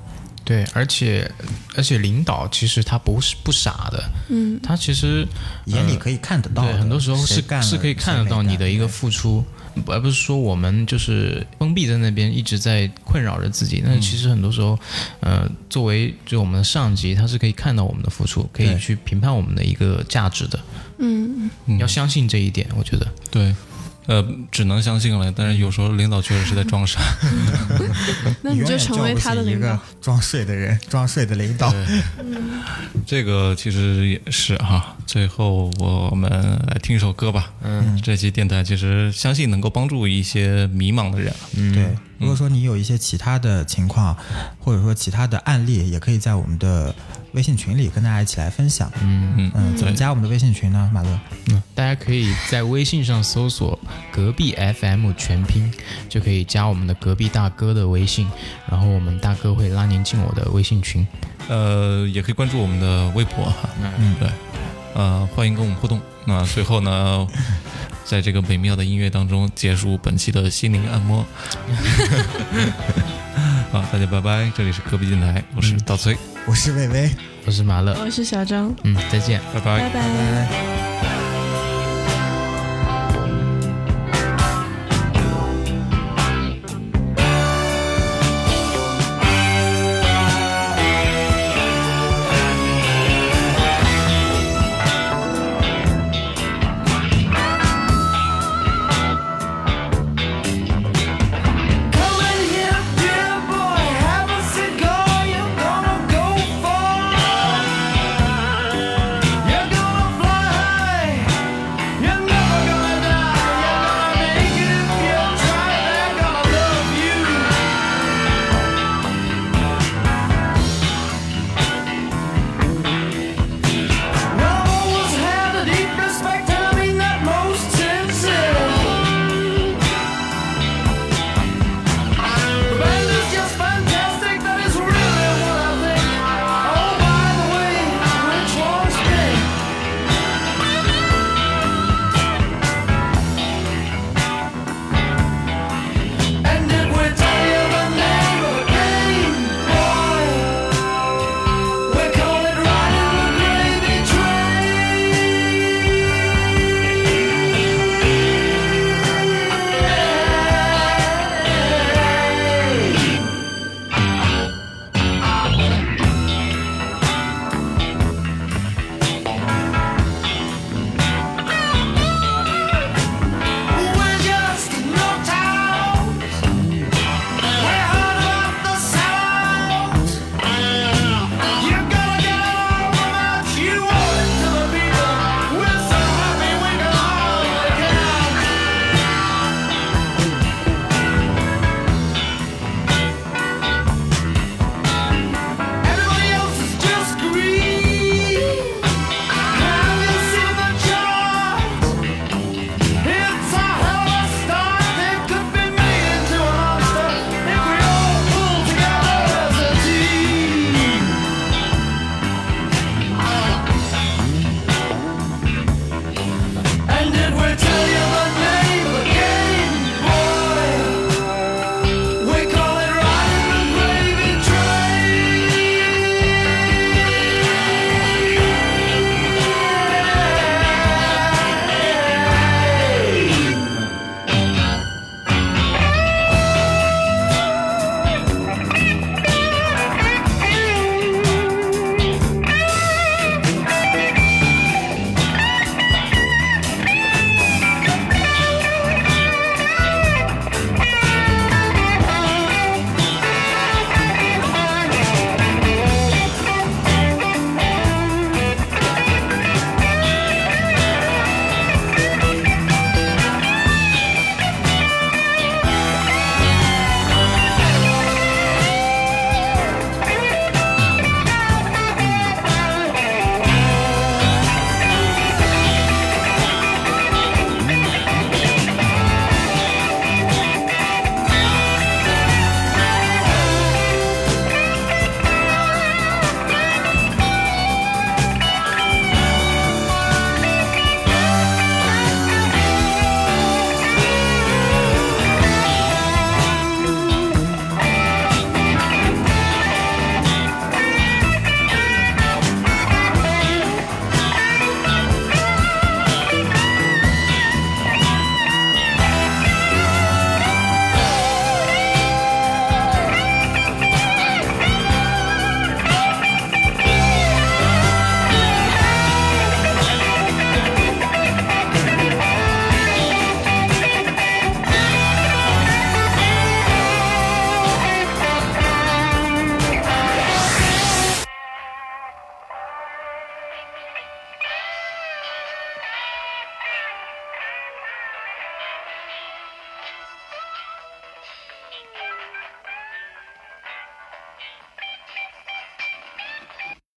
Speaker 2: 对，而且而且领导其实他不是不傻的，
Speaker 4: 嗯，
Speaker 2: 他其实
Speaker 3: 眼里可以看得到的。
Speaker 2: 对，很多时候是
Speaker 3: 干
Speaker 2: 是可以看得到你的一个付出，而不是说我们就是封闭在那边一直在困扰着自己。
Speaker 3: 嗯
Speaker 2: 那其实很多时候，呃，作为就我们的上级，他是可以看到我们的付出，可以去评判我们的一个价值的。
Speaker 4: 嗯，
Speaker 1: 嗯
Speaker 2: 要相信这一点，我觉得。
Speaker 1: 对，呃，只能相信了。但是有时候领导确实是在装傻。
Speaker 4: 那你就成为他的领导
Speaker 3: 醒一个。装睡的人，装睡的领导。
Speaker 1: 这个其实也是哈。最后我们来听一首歌吧。嗯，这期电台其实相信能够帮助一些迷茫的人。
Speaker 2: 嗯，
Speaker 3: 对，如果说你有一些其他的情况，或者说其他的案例，也可以在我们的微信群里跟大家一起来分享。
Speaker 2: 嗯
Speaker 1: 嗯
Speaker 3: 嗯，怎么加我们的微信群呢？马乐，
Speaker 2: 嗯，大家可以在微信上搜索“隔壁 FM” 全拼，就可以加我们的隔壁大哥的微信，然后我们大哥会拉您进我的微信群。
Speaker 1: 呃，也可以关注我们的微博哈。
Speaker 2: 嗯，
Speaker 1: 对，呃，欢迎跟我们互动。那最后呢，在这个美妙的音乐当中结束本期的心灵按摩。好，大家拜拜，这里是科比电台，我是
Speaker 2: 嗯
Speaker 1: 大崔，
Speaker 3: 我是伟伟。
Speaker 2: 我是马乐，
Speaker 4: 我是小张，
Speaker 2: 嗯，再见。
Speaker 1: 拜拜
Speaker 4: 拜拜
Speaker 3: 拜